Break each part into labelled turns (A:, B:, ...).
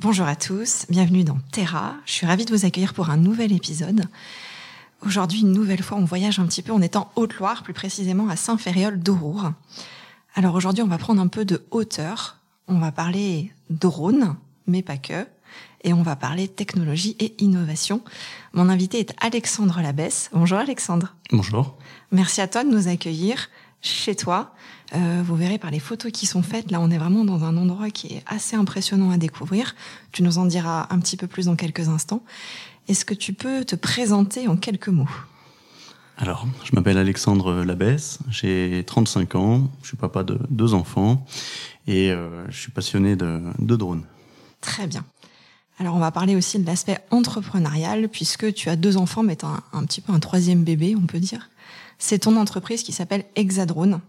A: Bonjour à tous, bienvenue dans Terra. Je suis ravie de vous accueillir pour un nouvel épisode. Aujourd'hui, une nouvelle fois, on voyage un petit peu. On est en Haute-Loire, plus précisément à Saint-Ferréol d'Aurour. Alors aujourd'hui, on va prendre un peu de hauteur. On va parler drone, mais pas que. Et on va parler technologie et innovation. Mon invité est Alexandre Labesse. Bonjour Alexandre.
B: Bonjour.
A: Merci à toi de nous accueillir chez toi. Euh, vous verrez par les photos qui sont faites, là on est vraiment dans un endroit qui est assez impressionnant à découvrir. Tu nous en diras un petit peu plus dans quelques instants. Est-ce que tu peux te présenter en quelques mots?
B: Alors, je m'appelle Alexandre Labesse, j'ai 35 ans, je suis papa de deux enfants et euh, je suis passionné de, de drones.
A: Très bien. Alors on va parler aussi de l'aspect entrepreneurial puisque tu as deux enfants mais tu as un, petit peu un troisième bébé on peut dire. C'est ton entreprise qui s'appelle Hexadrone.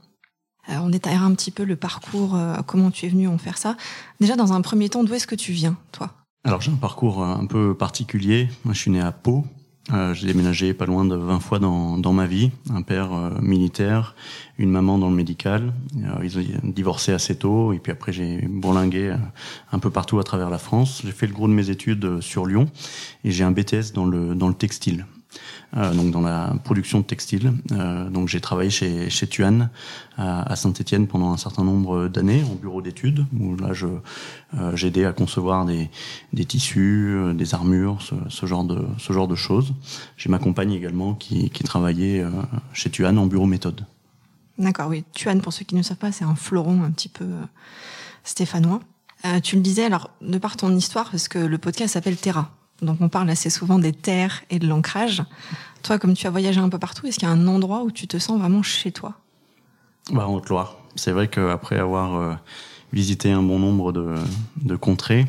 A: Euh, on détaillera un petit peu le parcours, euh, comment tu es venu en faire ça. Déjà, dans un premier temps, d'où est-ce que tu viens, toi?
B: Alors, j'ai un parcours un peu particulier. Moi, je suis né à Pau. Euh, j'ai déménagé pas loin de 20 fois dans, dans ma vie. Un père militaire, une maman dans le médical. ils ont divorcé assez tôt. Et puis après, j'ai bourlingué un peu partout à travers la France. J'ai fait le gros de mes études sur Lyon. Et j'ai un BTS dans le, dans le textile. Euh, donc dans la production de textiles. Euh, donc j'ai travaillé chez, chez Tuan à, Saint-Étienne pendant un certain nombre d'années en bureau d'études où là je euh, j'aidais à concevoir des, tissus, des armures, ce, genre de choses. J'ai ma compagne également qui, travaillait chez Tuan en bureau méthode.
A: D'accord, oui. Tuan, pour ceux qui ne savent pas, c'est un floron un petit peu stéphanois. Euh, tu le disais, alors, de par ton histoire, parce que le podcast s'appelle Terra. Donc on parle assez souvent des terres et de l'ancrage. Toi, comme tu as voyagé un peu partout, est-ce qu'il y a un endroit où tu te sens vraiment chez toi?
B: Bah, En Haute-Loire. C'est vrai qu'après avoir euh, visité un bon nombre de, de contrées,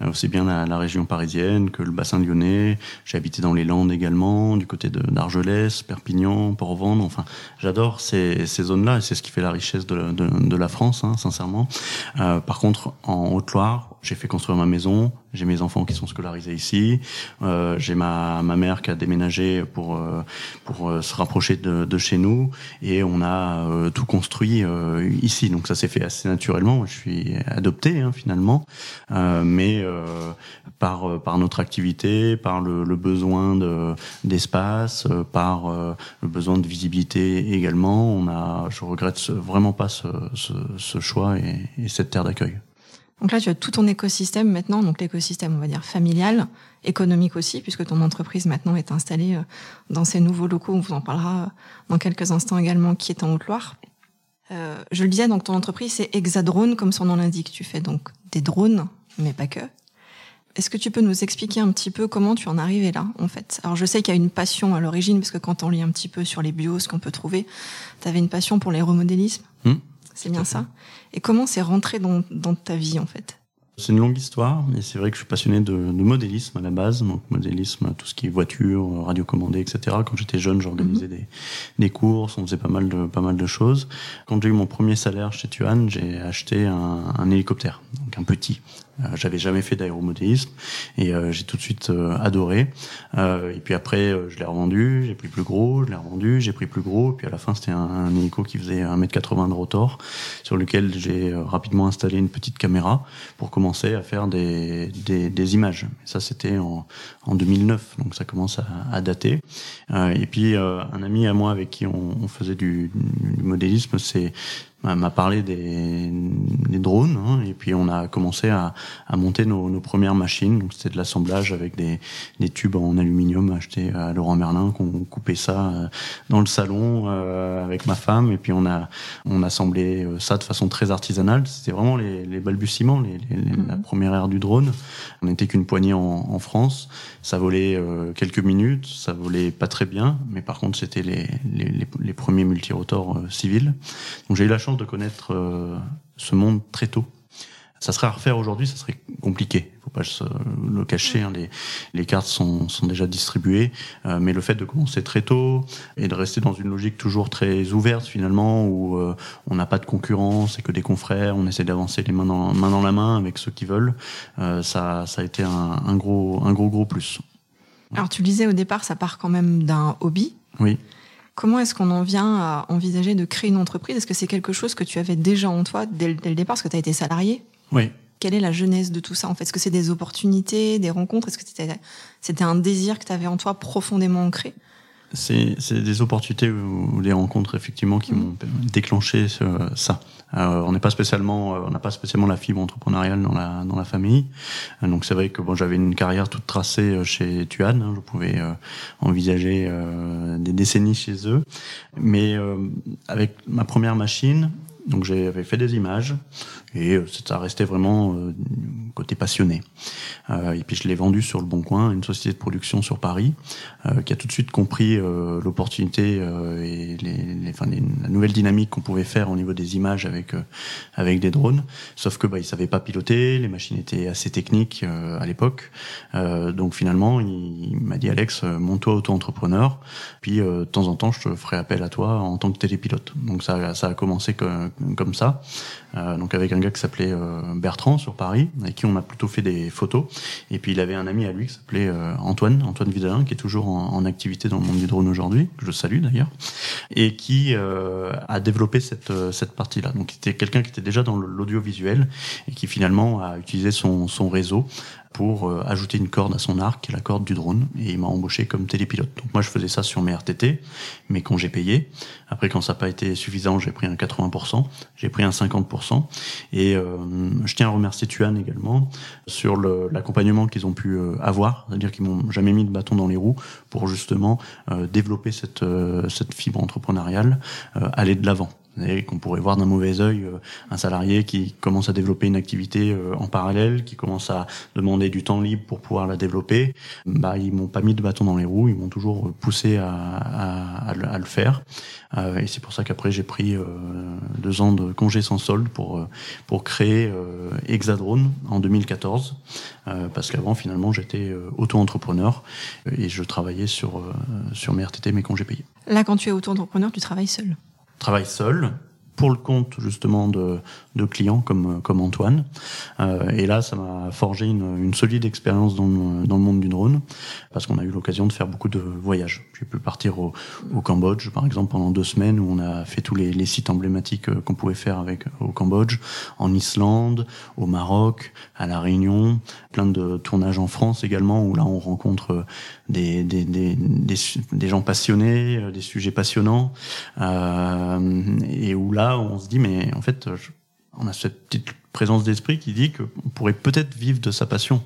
B: euh, aussi bien la, la, région parisienne que le bassin lyonnais. J'ai habité dans les Landes également, du côté d'Argelès, Perpignan, Port-Vendre. Enfin, j'adore ces, ces zones-là c'est ce qui fait la richesse de, de, de la France, hein, sincèrement. Euh, par contre, en Haute-Loire, j'ai fait construire ma maison, j'ai mes enfants qui sont scolarisés ici, euh, j'ai ma, ma mère qui a déménagé pour euh, pour euh, se rapprocher de, de, chez nous et on a euh, tout construit ici. Donc ça s'est fait assez naturellement. Je suis adopté hein, finalement, mais par par notre activité, par le, le besoin de d'espace, par le besoin de visibilité également. On a, je regrette vraiment pas ce, ce, ce choix et, et cette terre d'accueil.
A: Donc là, tu as tout ton écosystème maintenant, donc l'écosystème, on va dire, familial, économique aussi, puisque ton entreprise maintenant est installée euh, dans ces nouveaux locaux, on vous en parlera euh, dans quelques instants également, qui est en Haute-Loire. Euh, je le disais, donc ton entreprise, c'est Hexadrone, comme son nom l'indique. Tu fais donc des drones, mais pas que. Est-ce que tu peux nous expliquer un petit peu comment tu en es arrivé là, en fait? Alors, je sais qu'il y a une passion à l'origine, parce que quand on lit un petit peu sur les bios, ce qu'on peut trouver, tu avais une passion pour l'aéromodélisme. C'est bien ça. Et comment c'est rentré dans, dans ta vie en fait?
B: C'est une longue histoire, mais c'est vrai que je suis passionné de, de, modélisme à la base, donc modélisme, tout ce qui est voiture, radiocommandée, etc. Quand j'étais jeune, j'organisais mhm. des, des courses, on faisait pas mal de pas mal de choses. Quand j'ai eu mon premier salaire chez Tuan, j'ai acheté un, un hélicoptère, donc un petit, j'avais jamais fait d'aéromodélisme et euh, j'ai tout de suite euh, adoré. et puis après, je l'ai revendu, j'ai pris plus gros, je l'ai revendu, j'ai pris plus gros. Et puis à la fin, c'était un, un, hélico qui faisait 1m80 de rotor, sur lequel j'ai rapidement installé une petite caméra pour commencer à faire des, des, des images. ça, c'était en, en 2009, donc ça commence à, à dater. et puis un ami à moi avec qui on, on faisait du, du modélisme, c'est m'a parlé des, des drones hein, et puis on a commencé à, à monter nos, nos, premières machines. Donc c'était de l'assemblage avec des, des, tubes en aluminium achetés à Laurent Merlin qu'on coupait ça euh, dans le salon euh, avec ma femme. Et puis on a on assemblé euh, ça de façon très artisanale. C'était vraiment les, les balbutiements les, les, la mhm. première ère du drone. On n'était qu'une poignée en, en, France. Ça volait euh, quelques minutes. Ça volait pas très bien. Mais par contre c'était les, les, les, premiers multirotors euh, civils. Donc j'ai eu la chance de connaître euh, ce monde très tôt. Ça serait à refaire aujourd'hui, ça serait compliqué. Faut pas se le cacher. Hein, les, les cartes sont, sont déjà distribuées, euh, mais le fait de commencer très tôt et de rester dans une logique toujours très ouverte finalement, où euh, on n'a pas de concurrence et que des confrères, on essaie d'avancer les mains dans, main dans la main avec ceux qui veulent. Euh, ça, ça a été un, un, gros, un gros gros plus.
A: Alors tu le disais au départ, ça part quand même d'un hobby.
B: Oui.
A: Comment est-ce qu'on en vient à envisager de créer une entreprise? Est-ce que c'est quelque chose que tu avais déjà en toi dès, dès le départ, parce que tu as été salarié.
B: Oui.
A: Quelle est la genèse de tout ça En fait, est-ce que c'est des opportunités, des rencontres? Est-ce que c'était, c'était un désir que tu avais en toi profondément ancré?
B: C'est, des opportunités ou des rencontres effectivement qui m'ont déclenché ce, ça. Euh, on n'est pas spécialement, on n'a pas spécialement la fibre entrepreneuriale dans la dans la famille. Euh, donc c'est vrai que bon, j'avais une carrière toute tracée euh, chez Tuan. Hein, je pouvais euh, envisager euh, des décennies chez eux, mais avec ma première machine, donc j'avais fait des images et euh, ça restait vraiment euh, côté passionné. Euh, et puis je l'ai vendu sur le Bon Coin, une société de production sur Paris, euh, qui a tout de suite compris euh, l'opportunité euh, et les, les, enfin, les, la nouvelle dynamique qu'on pouvait faire au niveau des images avec avec des drones. Sauf que bah, ils savaient pas piloter, les machines étaient assez techniques à l'époque. donc finalement, il, m'a dit Alex, monte-toi auto-entrepreneur, puis de temps en temps, je te ferai appel à toi en tant que télépilote. Donc ça, ça a commencé que, comme ça. Euh, donc avec un gars qui s'appelait euh, Bertrand sur Paris, avec qui on a plutôt fait des photos. Et puis il avait un ami à lui qui s'appelait euh, Antoine, Antoine Vidalin, qui est toujours en, en, activité dans le monde du drone aujourd'hui, que je salue d'ailleurs, et qui a développé cette, cette partie-là. Donc c'était quelqu'un qui était déjà dans l'audiovisuel et qui finalement a utilisé son, son réseau pour euh, ajouter une corde à son arc, la corde du drone, et il m'a embauché comme télépilote. Donc moi je faisais ça sur mes RTT, mes congés payés. Après quand ça n'a pas été suffisant, j'ai pris un 80%, j'ai pris un 50%. Et euh, je tiens à remercier Tuan également sur l'accompagnement qu'ils ont pu euh, avoir, c'est-à-dire qu'ils m'ont jamais mis de bâton dans les roues pour justement euh, développer cette, euh, cette fibre entrepreneuriale, aller de l'avant et qu'on pourrait voir d'un mauvais œil euh, un salarié qui commence à développer une activité euh, en parallèle, qui commence à demander du temps libre pour pouvoir la développer. Bah, ils m'ont pas mis de bâton dans les roues, ils m'ont toujours poussé à, à, à, le faire. Euh, et c'est pour ça qu'après j'ai pris deux ans de congé sans solde pour pour créer Hexadrone en 2014, parce qu'avant finalement j'étais auto-entrepreneur et je travaillais sur sur mes RTT, mes congés payés.
A: Là, quand tu es auto-entrepreneur, tu travailles seul
B: travaille seul pour le compte justement de, de clients comme, comme Antoine. Euh, et là, ça m'a forgé une, une solide expérience dans, dans le monde du drone, parce qu'on a eu l'occasion de faire beaucoup de voyages. J'ai pu partir au, au, Cambodge, par exemple, pendant deux semaines, où on a fait tous les, les sites emblématiques euh, qu'on pouvait faire avec au Cambodge, en Islande, au Maroc, à La Réunion, plein de tournages en France également, où là on rencontre des, des, des, des, des gens passionnés, euh, des sujets passionnants, euh, et où là on se dit, mais en fait, je, on a cette petite présence d'esprit qui dit qu'on pourrait peut-être vivre de sa passion.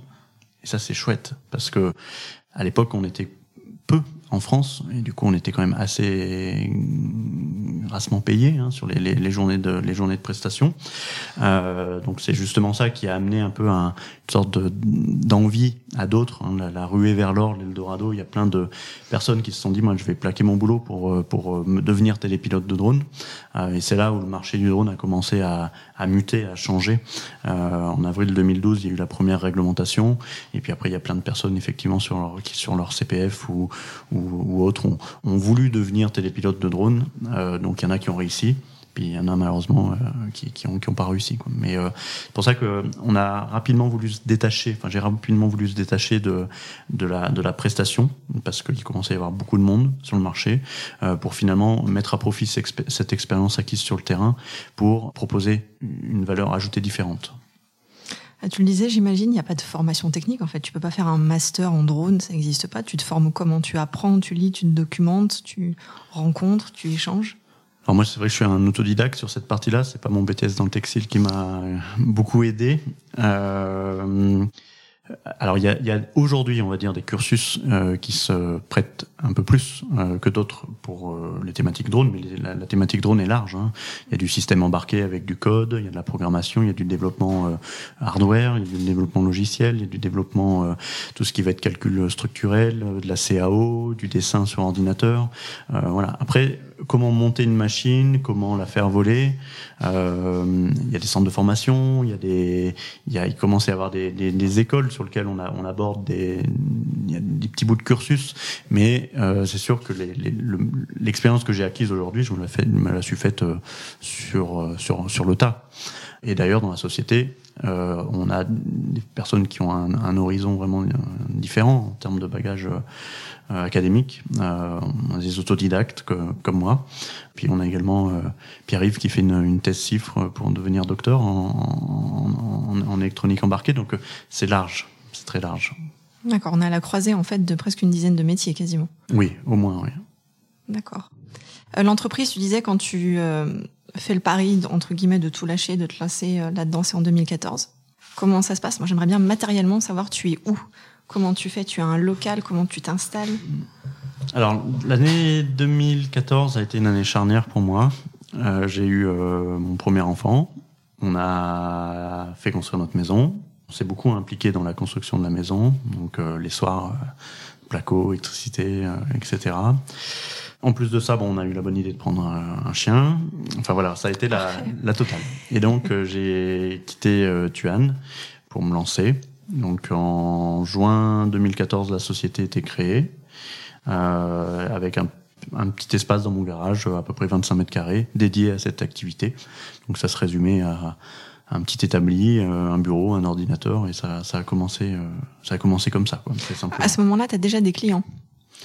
B: Et ça, c'est chouette, parce que à l'époque, on était peu en France et du coup on était quand même assez grassement payé hein, sur les, journées de les journées de prestation euh, donc c'est justement ça qui a amené un peu un, sorte d'envie à d'autres hein, la, la, ruée vers l'or l'Eldorado il y a plein de personnes qui se sont dit moi je vais plaquer mon boulot pour euh, pour euh, me devenir télépilote de drone euh, et c'est là où le marché du drone a commencé à, à muter à changer euh, en avril 2012 il y a eu la première réglementation et puis après il y a plein de personnes effectivement sur leur qui sur leur CPF ou, ou ou, autres ont, ont, voulu devenir télépilotes de drone. Euh, donc il y en a qui ont réussi. Puis il y en a malheureusement euh, qui, qui, ont, pas réussi. Mais euh, c'est pour ça que on a rapidement voulu se détacher. Enfin, j'ai rapidement voulu se détacher de de la de la prestation parce qu'il commençait à y avoir beaucoup de monde sur le marché euh, pour finalement mettre à profit cette expérience acquise sur le terrain pour proposer une valeur ajoutée différente.
A: Ah, tu le disais, j'imagine, il n'y a pas de formation technique. En fait, tu peux pas faire un master en drone, ça n'existe pas. Tu te formes comment? Tu apprends, tu lis, tu te documentes, tu rencontres, tu échanges?
B: Alors moi, c'est vrai que je suis un autodidacte sur cette partie-là. C'est pas mon BTS dans le textile qui m'a beaucoup aidé. Euh, alors il y a, a aujourd'hui, on va dire, des cursus euh, qui se prêtent un peu plus euh, que d'autres pour euh, les thématiques drone, mais la, thématique drone est large. Hein. Il y a du système embarqué avec du code, il y a de la programmation, il y a du développement euh, hardware, il y a du développement logiciel, il y a du développement tout ce qui va être calcul structurel, de la CAO, du dessin sur ordinateur. voilà. Après, comment monter une machine, comment la faire voler. Euh, il y a des centres de formation, il y a des, il, y a, il commence à y avoir des, des écoles sur lesquelles on, aborde des, petits bouts de cursus, mais euh, c'est sûr que l'expérience que j'ai acquise aujourd'hui, je me la, suis faite euh, sur, euh, sur, sur le tas. Et d'ailleurs, dans la société, on a des personnes qui ont un, horizon vraiment différent en termes de bagage euh, académique, euh, des autodidactes que, comme moi. Puis on a également euh, Pierre-Yves qui fait une, une, thèse cifre pour devenir docteur en, en, en électronique embarquée. Donc c'est large, c'est très large.
A: D'accord, on est à la croisée en fait de presque une dizaine de métiers quasiment.
B: Oui, au moins, oui.
A: D'accord. L'entreprise, tu disais quand tu fais le pari entre guillemets de tout lâcher, de te lancer là-dedans, c'est en 2014. Comment ça se passe? Moi, j'aimerais bien matériellement savoir tu es où? Comment tu fais? Tu as un local Comment tu t'installes?
B: Alors, l'année 2014 a été une année charnière pour moi. Euh, j'ai eu euh, mon premier enfant. On a fait construire notre maison. On s'est beaucoup impliqué dans la construction de la maison. Donc, euh, les soirs, placo, électricité, etc. En plus de ça, bon, on a eu la bonne idée de prendre un, un chien. Enfin voilà, ça a été la, la totale. Et donc, j'ai quitté Tuan pour me lancer. Donc en juin 2014, la société était créée euh, avec un, un, petit espace dans mon garage, à peu près 25 mètres carrés, dédié à cette activité. Donc ça se résumait à, un petit établi, euh, un bureau, un ordinateur, et ça, ça a commencé, euh, ça a commencé comme ça. Quoi,
A: à ce moment-là, tu as déjà des clients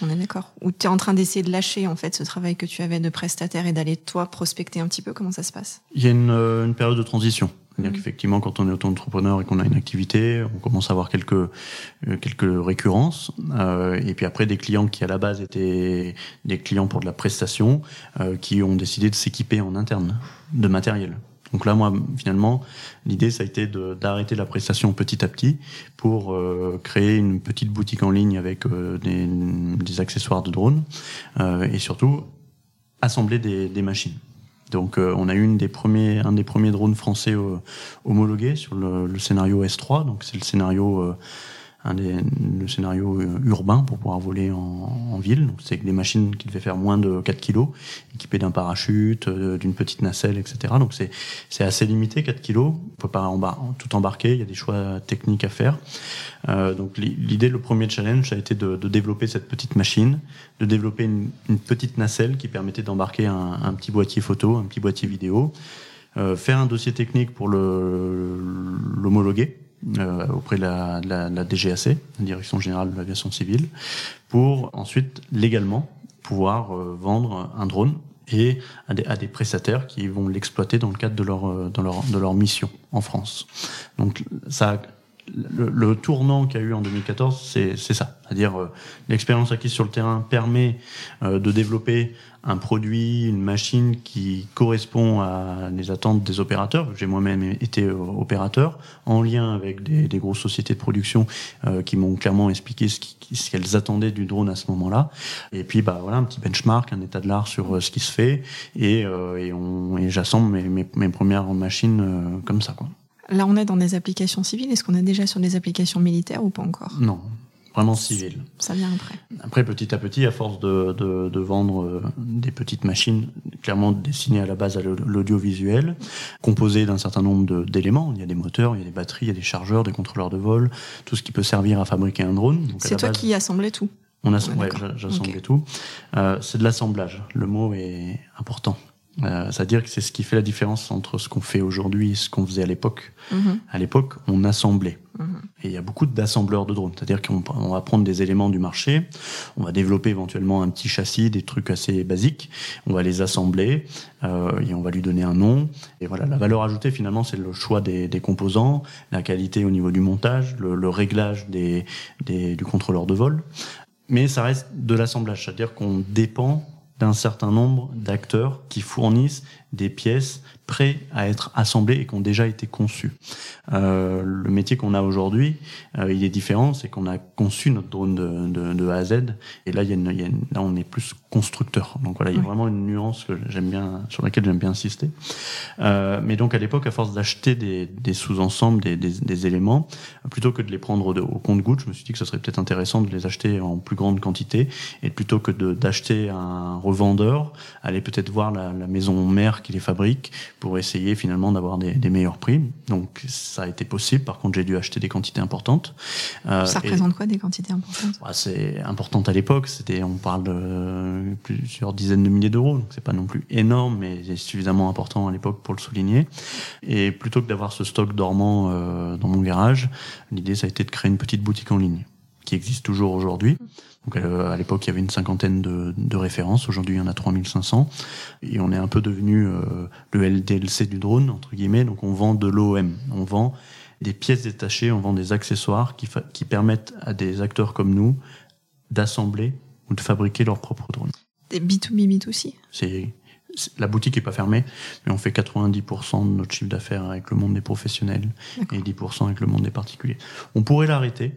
A: on est d'accord. Ou tu es en train d'essayer de lâcher en fait ce travail que tu avais de prestataire et d'aller toi prospecter un petit peu? Comment ça se passe?
B: Il y a une, une période de transition. C'est-à-dire mmh. qu'effectivement, quand on est auto-entrepreneur et qu'on a une activité, on commence à avoir quelques euh, quelques récurrences. Euh, et puis après, des clients qui à la base étaient des clients pour de la prestation, euh, qui ont décidé de s'équiper en interne de matériel. Donc là, moi, finalement, l'idée, ça a été d'arrêter la prestation petit à petit pour euh, créer une petite boutique en ligne avec euh, des, des, accessoires de drone euh, et surtout assembler des, des machines. Donc euh, on a eu une des premiers, un des premiers drones français euh, homologués sur le, scénario S3. Donc c'est le scénario euh, un des le scénario urbain pour pouvoir voler en, en ville. C'est des machines qui devaient faire moins de 4 kilos, équipées d'un parachute, d'une petite nacelle, etc. Donc c'est c'est assez limité 4 kilos. On peut pas embar tout embarquer. Il y a des choix techniques à faire. Euh, donc l'idée, le premier challenge, a été de, de, développer cette petite machine, de développer une, une petite nacelle qui permettait d'embarquer un, un, petit boîtier photo, un petit boîtier vidéo, euh, faire un dossier technique pour l'homologuer euh, auprès de la, de, de DGAC, la Direction Générale de l'Aviation Civile, pour ensuite légalement pouvoir euh, vendre un drone et à des, prestataires qui vont l'exploiter dans le cadre de leur, euh, dans leur, de leur mission en France. Donc ça le, le, tournant qu'il y a eu en 2014, c'est ça. C'est-à-dire euh, l'expérience acquise sur le terrain permet euh, de développer un produit, une machine qui correspond à les attentes des opérateurs. J'ai moi-même été euh, opérateur en lien avec des, des grosses sociétés de production euh, qui m'ont clairement expliqué ce qu'elles attendaient du drone à ce moment-là. Et puis bah voilà un petit benchmark, un état de l'art sur euh, ce qui se fait et, euh, et, et j'assemble mes, mes, mes, premières machines comme ça quoi.
A: Là, on est dans des applications civiles. Est-ce qu'on est déjà sur des applications militaires ou pas encore?
B: Non, vraiment civil.
A: Ça vient après.
B: Après, petit à petit, à force de, de, de vendre euh, des petites machines clairement destinées à la base à l'audiovisuel, composées d'un certain nombre d'éléments. Il y a des moteurs, il y a des batteries, il y a des chargeurs, des contrôleurs de vol, tout ce qui peut servir à fabriquer un drone.
A: C'est toi base, qui assemblais tout
B: on a, ouais, j'assemblais okay. tout. Euh, c'est de l'assemblage. Le mot est important. Euh, C'est-à-dire que c'est ce qui fait la différence entre ce qu'on fait aujourd'hui et ce qu'on faisait à l'époque. Mm -hmm. À l'époque, on assemblait. Mm -hmm. Et il y a beaucoup d'assembleurs de drones. C'est-à-dire qu'on va prendre des éléments du marché, on va développer éventuellement un petit châssis, des trucs assez basiques, on va les assembler euh, et on va lui donner un nom. Et voilà, la valeur ajoutée finalement, c'est le choix des, des, composants, la qualité au niveau du montage, le, le réglage des, des, du contrôleur de vol. Mais ça reste de l'assemblage, c'est-à-dire qu'on dépend d'un certain nombre d'acteurs qui fournissent des pièces prêts à être assemblés et qui ont déjà été conçus. Euh, le métier qu'on a aujourd'hui, euh, il est différent, c'est qu'on a conçu notre drone de, de, de, A à Z, et là, il y a, une, il y a une, là, on est plus constructeur. Donc voilà, il y a vraiment une nuance que j'aime bien, sur laquelle j'aime bien insister. Euh, mais donc à l'époque, à force d'acheter des, des sous-ensembles, des, des, des, éléments, plutôt que de les prendre au, au compte-goutte, je me suis dit que ce serait peut-être intéressant de les acheter en plus grande quantité, et plutôt que d'acheter un revendeur, aller peut-être voir la, la maison mère qui les fabrique pour essayer finalement d'avoir des, des, meilleurs prix. Donc ça a été possible. Par contre, j'ai dû acheter des quantités importantes.
A: Euh, ça représente quoi des quantités importantes?
B: Bah, C'est important à l'époque. C'était, on parle de plusieurs dizaines de milliers d'euros. Donc c'est pas non plus énorme, mais c'est suffisamment important à l'époque pour le souligner. Et plutôt que d'avoir ce stock dormant euh, dans mon garage, l'idée ça a été de créer une petite boutique en ligne qui existe toujours aujourd'hui. Donc euh, à l'époque, il y avait une cinquantaine de, de références. Aujourd'hui, il y en a 3500. Et on est un peu devenu euh, le LDLC du drone, entre guillemets. Donc on vend de l'OM. On vend des pièces détachées, on vend des accessoires qui, qui permettent à des acteurs comme nous d'assembler ou de fabriquer leur propre drone.
A: Des B2B, B2C
B: C'est la boutique est pas fermée, mais on fait 90% de notre chiffre d'affaires avec le monde des professionnels et 10% avec le monde des particuliers. On pourrait l'arrêter,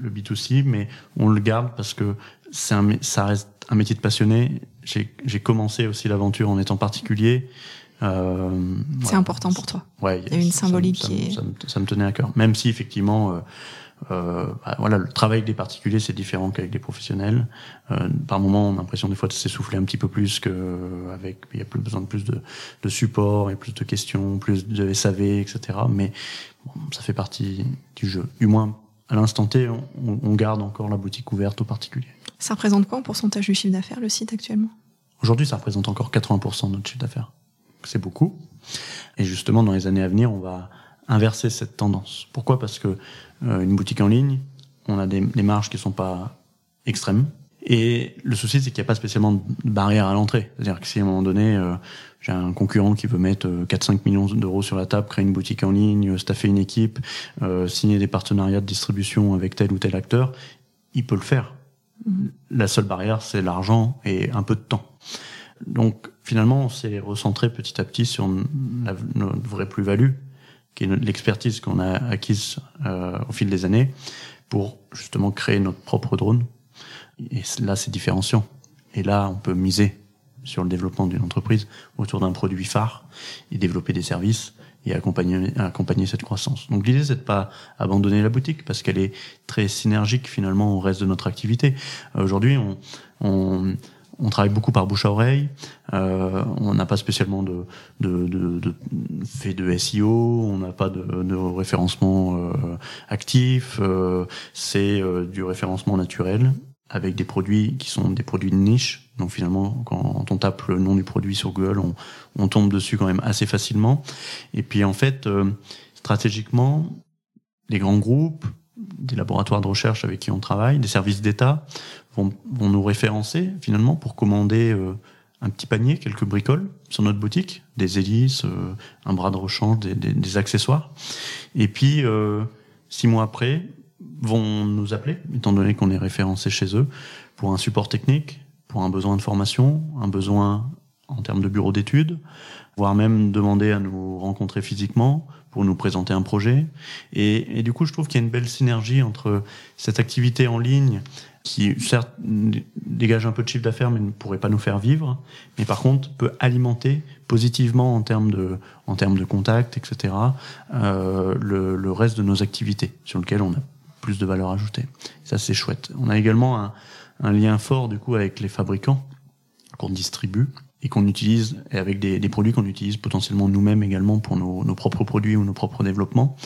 B: le B2C, mais on le garde parce que c'est un, ça reste un métier de passionné. J'ai commencé aussi l'aventure en étant particulier.
A: Euh, c'est voilà. important pour toi.
B: Ouais,
A: il y a une symbolique
B: ça,
A: qui est...
B: ça, me, ça, me, tenait à cœur. Même si effectivement, euh, euh, bah, voilà, le travail avec des particuliers c'est différent qu'avec des professionnels. Euh, par moment, on a l'impression des fois de s'essouffler un petit peu plus que avec. Il y a plus besoin de plus de, de support, et plus de questions, plus de SAV, etc. Mais bon, ça fait partie du jeu. Du moins, à l'instant T, on, on, garde encore la boutique ouverte aux particuliers.
A: Ça représente quoi en pourcentage du chiffre d'affaires le site actuellement?
B: Aujourd'hui, ça représente encore 80% de notre chiffre d'affaires. C'est beaucoup. Et justement, dans les années à venir, on va inverser cette tendance. Pourquoi? Parce que euh, une boutique en ligne, on a des, des marges qui sont pas extrêmes. Et le souci, c'est qu'il n'y a pas spécialement de barrière à l'entrée. C'est-à-dire que si à un moment donné, euh, j'ai un concurrent qui veut mettre 4-5 millions d'euros sur la table, créer une boutique en ligne, staffer une équipe, euh, signer des partenariats de distribution avec tel ou tel acteur, il peut le faire. Mmh. La seule barrière, c'est l'argent et un peu de temps. Donc finalement, on s'est recentré petit à petit sur la, notre vraie plus-value, qui est l'expertise qu'on a acquise euh, au fil des années, pour justement créer notre propre drone. Et là, c'est différenciant. Et là, on peut miser sur le développement d'une entreprise autour d'un produit phare et développer des services et accompagner, accompagner cette croissance. Donc l'idée, c'est de pas abandonner la boutique parce qu'elle est très synergique finalement au reste de notre activité. Aujourd'hui, on, on, on travaille beaucoup par bouche à oreille. Euh, on n'a pas spécialement de, de, de, de, fait de SEO. On n'a pas de, de référencement euh, actif. Euh, c'est euh, du référencement naturel avec des produits qui sont des produits de niche. Donc finalement, quand on tape le nom du produit sur Google, on, on tombe dessus quand même assez facilement. Et puis en fait, euh, stratégiquement, les grands groupes, des laboratoires de recherche avec qui on travaille, des services d'État vont, vont, nous référencer finalement pour commander euh, un petit panier, quelques bricoles sur notre boutique, des hélices, euh, un bras de rechange, des, des, accessoires. Et puis euh, six mois après, vont nous appeler, étant donné qu'on est référencé chez eux, pour un support technique, pour un besoin de formation, un besoin en termes de bureau d'études, voire même demander à nous rencontrer physiquement pour nous présenter un projet. Et, du coup, je trouve qu'il y a une belle synergie entre cette activité en ligne qui, certes, dégage un peu de chiffre d'affaires, mais ne pourrait pas nous faire vivre, mais par contre peut alimenter positivement en termes de, en termes de contact, etc., euh, le, le reste de nos activités sur lesquelles on a plus de valeur ajoutée. Ça, c'est chouette. On a également un, un, lien fort, du coup, avec les fabricants qu'on distribue et qu'on utilise, et avec des, produits qu'on utilise potentiellement nous-mêmes également pour nos, nos, propres produits ou nos propres développements.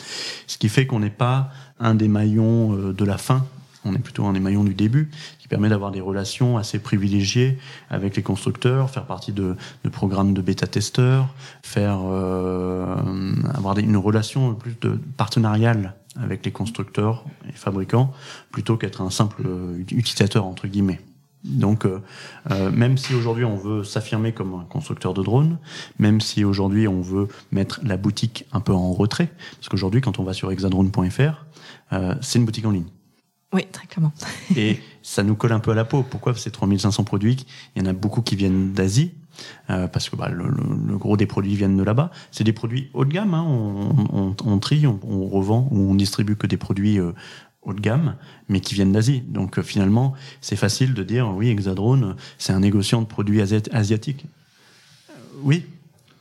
B: Ce qui fait qu'on n'est pas un des maillons euh, de la fin, on est plutôt un des maillons du début, qui permet d'avoir des relations assez privilégiées avec les constructeurs, faire partie de, de programmes de bêta-testeurs, faire euh, avoir une relation plus de partenariale avec les constructeurs et fabricants plutôt qu'être un simple utilisateur entre guillemets. Donc, euh, euh, même si aujourd'hui on veut s'affirmer comme un constructeur de drones, même si aujourd'hui on veut mettre la boutique un peu en retrait, parce qu'aujourd'hui quand on va sur hexadrone.fr, euh, c'est une boutique en ligne.
A: Oui, très clairement.
B: et ça nous colle un peu à la peau. Pourquoi ces 3500 produits? Il y en a beaucoup qui viennent d'Asie, parce que bah, le, gros des produits viennent de là-bas. C'est des produits haut de gamme. Hein. On, trie, on, revend ou on distribue que des produits haut de gamme, mais qui viennent d'Asie. Donc finalement, c'est facile de dire oui, Hexadrone, c'est un négociant de produits asiatiques. oui,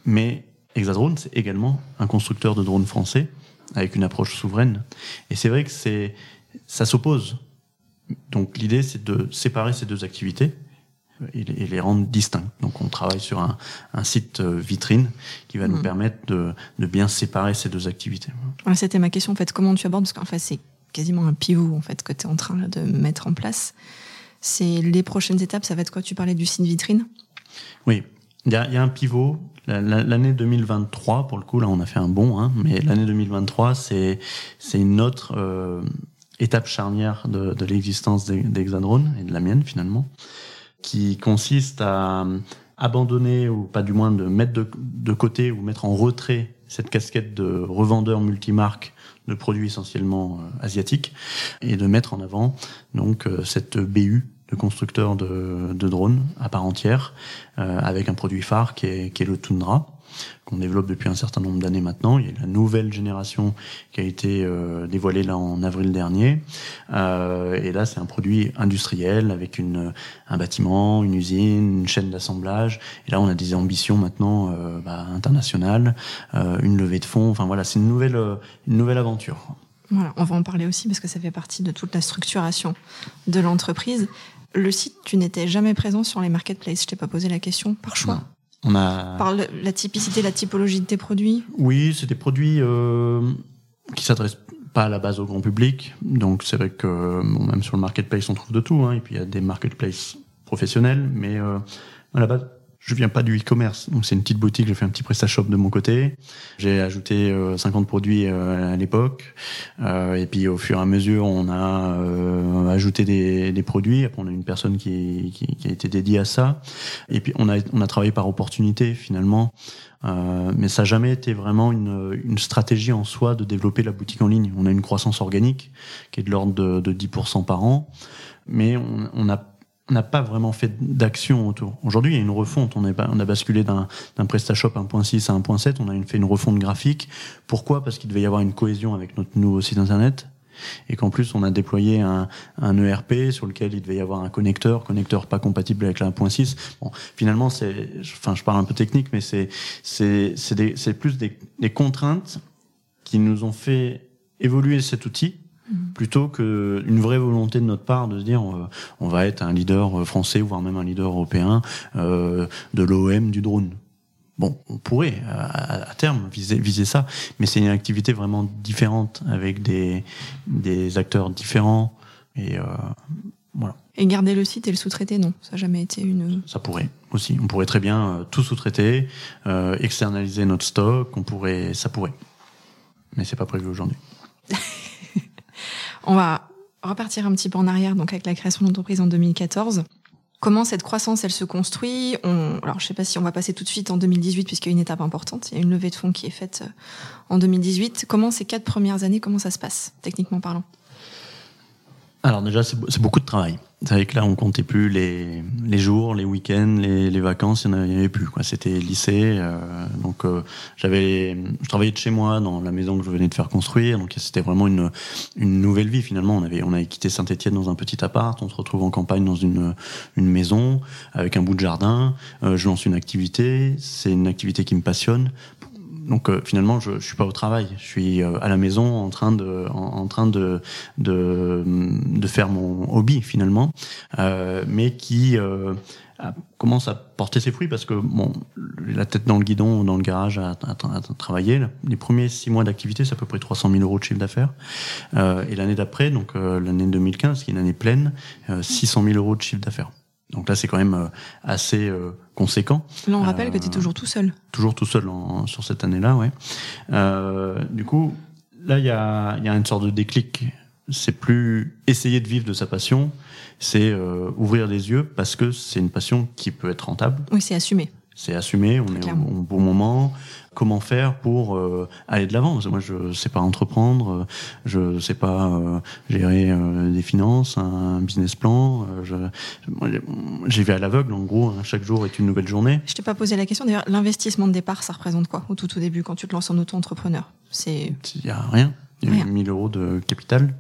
B: mais Hexadrone, c'est également un constructeur de drones français avec une approche souveraine. Et c'est vrai que ça s'oppose. Donc l'idée, c'est de séparer ces deux activités et les rendre distincts. Donc on travaille sur un, un site euh, vitrine qui va nous mmh. permettre de, de, bien séparer ces deux activités.
A: C'était ma question en fait. Comment tu abordes Parce qu'en fait c'est quasiment un pivot en fait que tu es en train de mettre en place. C'est les prochaines étapes. Ça va être quoi? Tu parlais du site vitrine?
B: Oui, il y, y a, un pivot L'année 2023, pour le coup, là, on a fait un bon, hein, mais l'année 2023, c'est c'est une autre euh, étape charnière de, de l'existence d'Hexadrone et de la mienne finalement, qui consiste à abandonner ou pas du moins de mettre de, côté ou mettre en retrait cette casquette de revendeur multimarque de produits essentiellement euh, asiatiques et de mettre en avant donc euh, cette BU de constructeurs de, drones à part entière, euh, avec un produit phare qui est le Tundra, qu'on développe depuis un certain nombre d'années maintenant. Il y a la nouvelle génération qui a été euh, dévoilée là en avril dernier. Euh, et là, c'est un produit industriel avec une, un bâtiment, une usine, une chaîne d'assemblage. Et là, on a des ambitions maintenant euh, bah, internationales, euh, une levée de fonds. Enfin voilà, c'est une nouvelle, une nouvelle aventure.
A: Voilà, on va en parler aussi parce que ça fait partie de toute la structuration de l'entreprise le site, tu n'étais jamais présent sur les marketplaces. Je t'ai pas posé la question par choix.
B: On a...
A: Par la typicité, la typologie de tes produits
B: Oui, c'est des produits euh, qui s'adressent pas à la base au grand public. Donc c'est vrai que même sur le marketplace, on trouve de tout. Hein. Et puis il y a des marketplaces professionnels, mais euh, à la base, je viens pas du e-commerce, donc c'est une petite boutique. J'ai fait un petit PrestaShop de mon côté. J'ai ajouté 50 euh, produits euh, à l'époque, euh, et puis au fur et à mesure, on a ajouté des, des, produits. Après, on a une personne qui, qui, qui, a été dédiée à ça, et puis on a on a travaillé par opportunité finalement. Euh, mais ça n'a jamais été vraiment une, une, stratégie en soi de développer la boutique en ligne. On a une croissance organique qui est de l'ordre de, de 10% par an, mais on, on a on n'a pas vraiment fait d'action autour. Aujourd'hui, il y a une refonte. On, est, on a basculé d'un PrestaShop 1.6 à 1.7. On a fait une refonte graphique. Pourquoi? Parce qu'il devait y avoir une cohésion avec notre nouveau site internet. Et qu'en plus, on a déployé un, un, ERP sur lequel il devait y avoir un connecteur, connecteur pas compatible avec la 1.6. Bon, finalement, c'est, enfin, je parle un peu technique, mais c'est, c'est, c'est plus des, des contraintes qui nous ont fait évoluer cet outil plutôt qu'une vraie volonté de notre part de se dire euh, on va être un leader euh, français voire même un leader européen euh, de l'OM du drone. Bon, on pourrait à, terme viser, viser ça, mais c'est une activité vraiment différente avec des, des acteurs différents et voilà.
A: Et garder le site et le sous-traiter, non, ça n'a jamais été une.
B: Ça pourrait aussi. On pourrait très bien tout sous-traiter, externaliser notre stock. On pourrait, ça pourrait, mais c'est pas prévu aujourd'hui.
A: On va repartir un petit peu en arrière, donc avec la création de l'entreprise en 2014. Comment cette croissance, elle se construit? On, Alors, je sais pas si on va passer tout de suite en 2018, puisqu'il y a une étape importante. Il y a une levée de fonds qui est faite euh, en 2018. Comment ces quatre premières années, comment ça se passe, techniquement parlant?
B: Alors déjà, c'est beaucoup de travail. C'est vrai que là, on comptait plus les, les jours, les week-ends, les, les vacances, il n'y en avait plus. Quoi. C'était lycée. Euh, donc, euh, j'avais, je travaillais de chez moi, dans la maison que je venais de faire construire. Donc, c'était vraiment une, une nouvelle vie finalement. On avait, on avait quitté Saint-Étienne dans un petit appart. On se retrouve en campagne dans une, une maison avec un bout de jardin. Euh, je lance une activité. C'est une activité qui me passionne donc euh, finalement, je, je suis pas au travail. Je suis euh, à la maison en train de, de, faire mon hobby finalement, euh, mais qui commence à porter ses fruits parce que bon, la tête dans le guidon, dans le garage, à, à, travailler. Les premiers six mois d'activité, c'est à peu près 300 000 euros de chiffre d'affaires. et l'année d'après, donc l'année 2015, qui est une année pleine, 600 000 euros de chiffre d'affaires. Donc là, c'est quand même euh, assez euh, conséquent.
A: Là, on rappelle que tu es toujours tout seul.
B: Toujours tout seul en, sur cette année-là, ouais. Euh, du coup, là, il y a, y a, une sorte de déclic. C'est plus essayer de vivre de sa passion, c'est ouvrir les yeux parce que c'est une passion qui peut être rentable.
A: Oui, c'est assumé.
B: C'est assumé, on est au, bon moment. Comment faire pour euh, aller de l'avant? Moi, je sais pas entreprendre, je sais pas euh, gérer euh, des finances, un business plan. J'y vais à l'aveugle, en gros. Hein, chaque jour est une nouvelle journée.
A: Je t'ai pas posé la question. D'ailleurs, l'investissement de départ, ça représente quoi au tout au début quand tu te lances en auto-entrepreneur?
B: C'est il y a rien. Il y a 1000 euros de capital,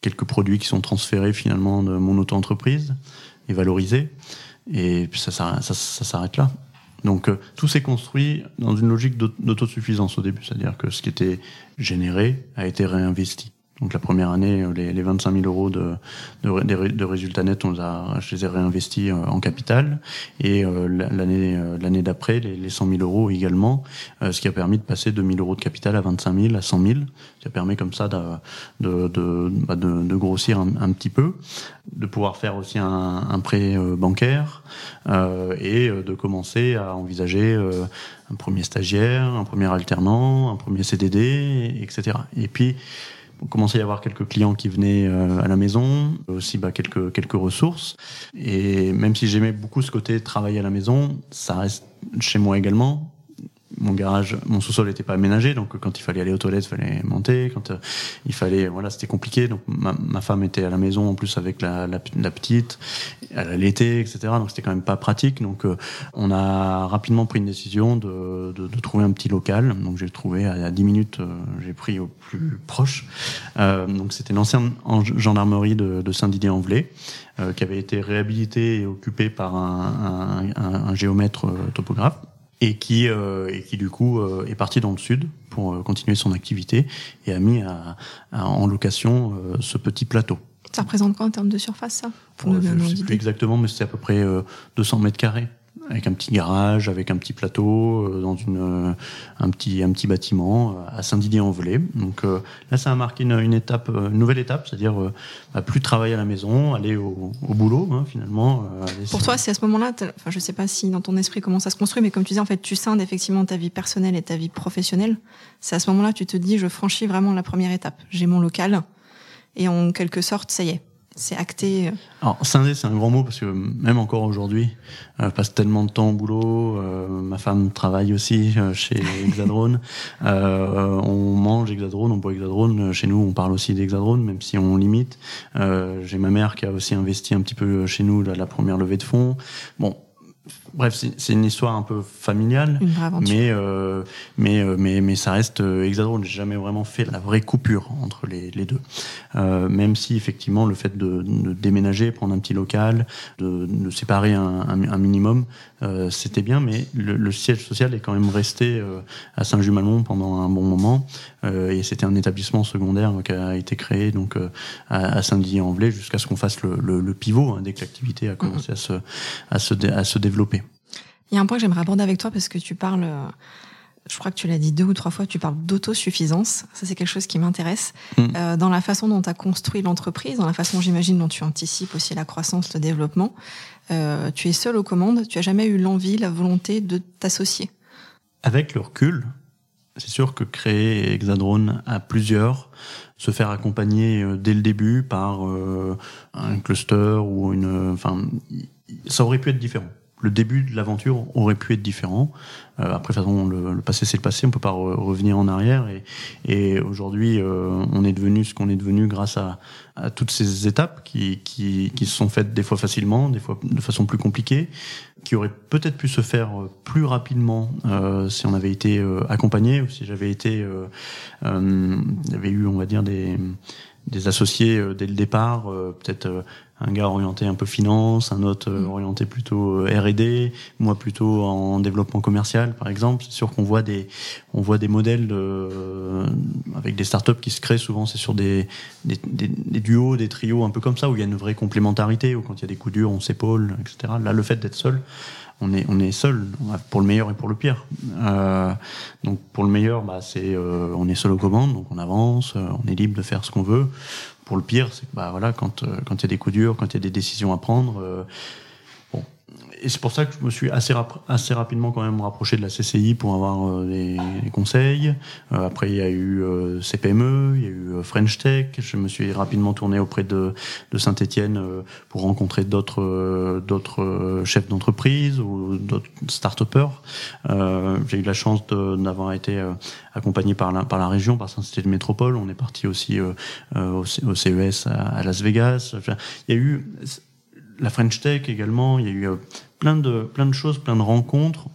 B: quelques produits qui sont transférés finalement de mon auto-entreprise et valorisés, et ça, ça s'arrête là. Donc euh, tout s'est construit dans une logique d'autosuffisance au début, c'est-à-dire que ce qui était généré a été réinvesti. Donc la première année, euh, les, les 25 000 euros de, de, de, résultats nets, on a, je les ai réinvestis euh, en capital. Et euh, l'année l'année d'après, les, les 100 000 euros également, ce qui a permis de passer de 000 euros de capital à 25 000, à 100 000. Ça permet comme ça de, de, de, bah, de grossir un, un, petit peu, de pouvoir faire aussi un, un prêt bancaire et de commencer à envisager un premier stagiaire, un premier alternant, un premier CDD, etc. Et puis on commençait à y avoir quelques clients qui venaient euh, à la maison, aussi bah, quelques, quelques ressources. Et même si j'aimais beaucoup ce côté travailler à la maison, ça reste chez moi également mon garage, mon sous-sol n'était pas aménagé, donc quand il fallait aller aux toilettes, il fallait monter. Quand euh, il fallait, voilà, c'était compliqué. Donc ma, ma, femme était à la maison en plus avec la, la, petite, elle allaitait, etc. Donc c'était quand même pas pratique. Donc euh, on a rapidement pris une décision de, de, de trouver un petit local. Donc j'ai trouvé à, 10 minutes, euh, j'ai pris au plus proche. donc c'était l'ancienne gendarmerie de, de Saint-Didier-en-Velay. qui avait été réhabilité et occupé par un, un, un géomètre topographe et qui, euh, et qui du coup euh, est parti dans le sud pour euh, continuer son activité et a mis à, en location ce petit plateau.
A: Ça représente quoi en termes de surface ça?
B: Pour Je ne sais plus exactement, mais c'est à peu près 200 mètres carrés avec un petit garage, avec un petit plateau, euh, dans une, euh, un, petit, un petit bâtiment euh, à Saint-Didier-en-Velay. Donc là, ça a marqué une, étape, une nouvelle étape, c'est-à-dire bah, plus travailler à la maison, aller au, au boulot hein, finalement.
A: Pour toi, c'est à ce moment-là, enfin, je sais pas si dans ton esprit comment ça se construit, mais comme tu disais, en fait, tu scindes effectivement ta vie personnelle et ta vie professionnelle. C'est à ce moment-là, tu te dis, je franchis vraiment la première étape. J'ai mon local et en quelque sorte, ça y est, c'est acté.
B: Alors, scindé, c'est un grand mot parce que même encore aujourd'hui, euh, je passe tellement de temps au boulot. Euh, ma femme travaille aussi euh, chez Hexadrone. on mange Hexadrone, on boit Hexadrone. Chez nous, on parle aussi d'Hexadrone, même si on limite. J'ai ma mère qui a aussi investi un petit peu chez nous la, la première levée de fonds. Bon, Bref, c'est une histoire un peu familiale, mais, euh, mais, euh, mais mais ça reste euh, Hexadrone. J'ai jamais vraiment fait la vraie coupure entre les, les deux, euh, même si effectivement le fait de, de, déménager, prendre un petit local, de, de séparer un, un, un minimum, euh, c'était bien, mais le, le, siège social est quand même resté euh, à Saint-Jumalon pendant un bon moment, et c'était un établissement secondaire qui a été créé donc à, à Saint-Didier-en-Velay jusqu'à ce qu'on fasse le, le, le pivot hein, dès que l'activité a commencé à se à se, à se développer.
A: Il y a un point que j'aimerais aborder avec toi parce que tu parles, je crois que tu l'as dit deux ou trois fois, tu parles d'autosuffisance. Ça, c'est quelque chose qui m'intéresse. Mm. Euh, dans la façon dont tu as construit l'entreprise, dans la façon, j'imagine, dont tu anticipes aussi la croissance, le développement, euh, tu es seul aux commandes. Tu as jamais eu l'envie, la volonté de t'associer
B: Avec le recul, c'est sûr que créer Hexadrone à plusieurs, se faire accompagner euh, dès le début par euh, un cluster ou une, enfin, ça aurait pu être différent le début de l'aventure aurait pu être différent. Euh, après, de toute façon, le, passé c'est le passé, on peut pas revenir en arrière. Et, et aujourd'hui, euh, on est devenu ce qu'on est devenu grâce à, à, toutes ces étapes qui, qui, qui, se sont faites des fois facilement, des fois de façon plus compliquée, qui auraient peut-être pu se faire plus rapidement euh, si on avait été euh, accompagné ou si j'avais été, euh, euh, eu, on va dire des des associés dès le départ, peut-être un gars orienté un peu finance, un autre euh, mm. orienté plutôt euh, R&D, moi plutôt en développement commercial par exemple. C'est sûr qu'on voit des on voit des modèles de, euh, avec des startups qui se créent souvent c'est sur des des, des des, duos, des trios un peu comme ça où il y a une vraie complémentarité où quand il y a des coups durs on s'épaule etc. Là le fait d'être seul on est on est seul pour le meilleur et pour le pire. Euh, donc pour le meilleur, bah c'est on est seul aux commandes, donc on avance, on est libre de faire ce qu'on veut pour le pire, c'est bah voilà, quand euh, quand il y a des coups durs, quand il y a des décisions à prendre, euh, et c'est pour ça que je me suis assez, assez rapidement quand même rapproché de la CCI pour avoir euh, des, conseils. Euh, après, il y a eu euh, CPME, il y a eu French Tech. Je me suis rapidement tourné auprès de, de Saint-Etienne pour rencontrer d'autres d'autres chefs d'entreprise ou d'autres start-upers. J'ai eu la chance d'avoir été accompagné par la, par la région, par Saint-Etienne Métropole. On est parti aussi au, CES à, Las Vegas. il y a eu la French Tech également. Il y a eu plein de, plein de choses, plein de rencontres.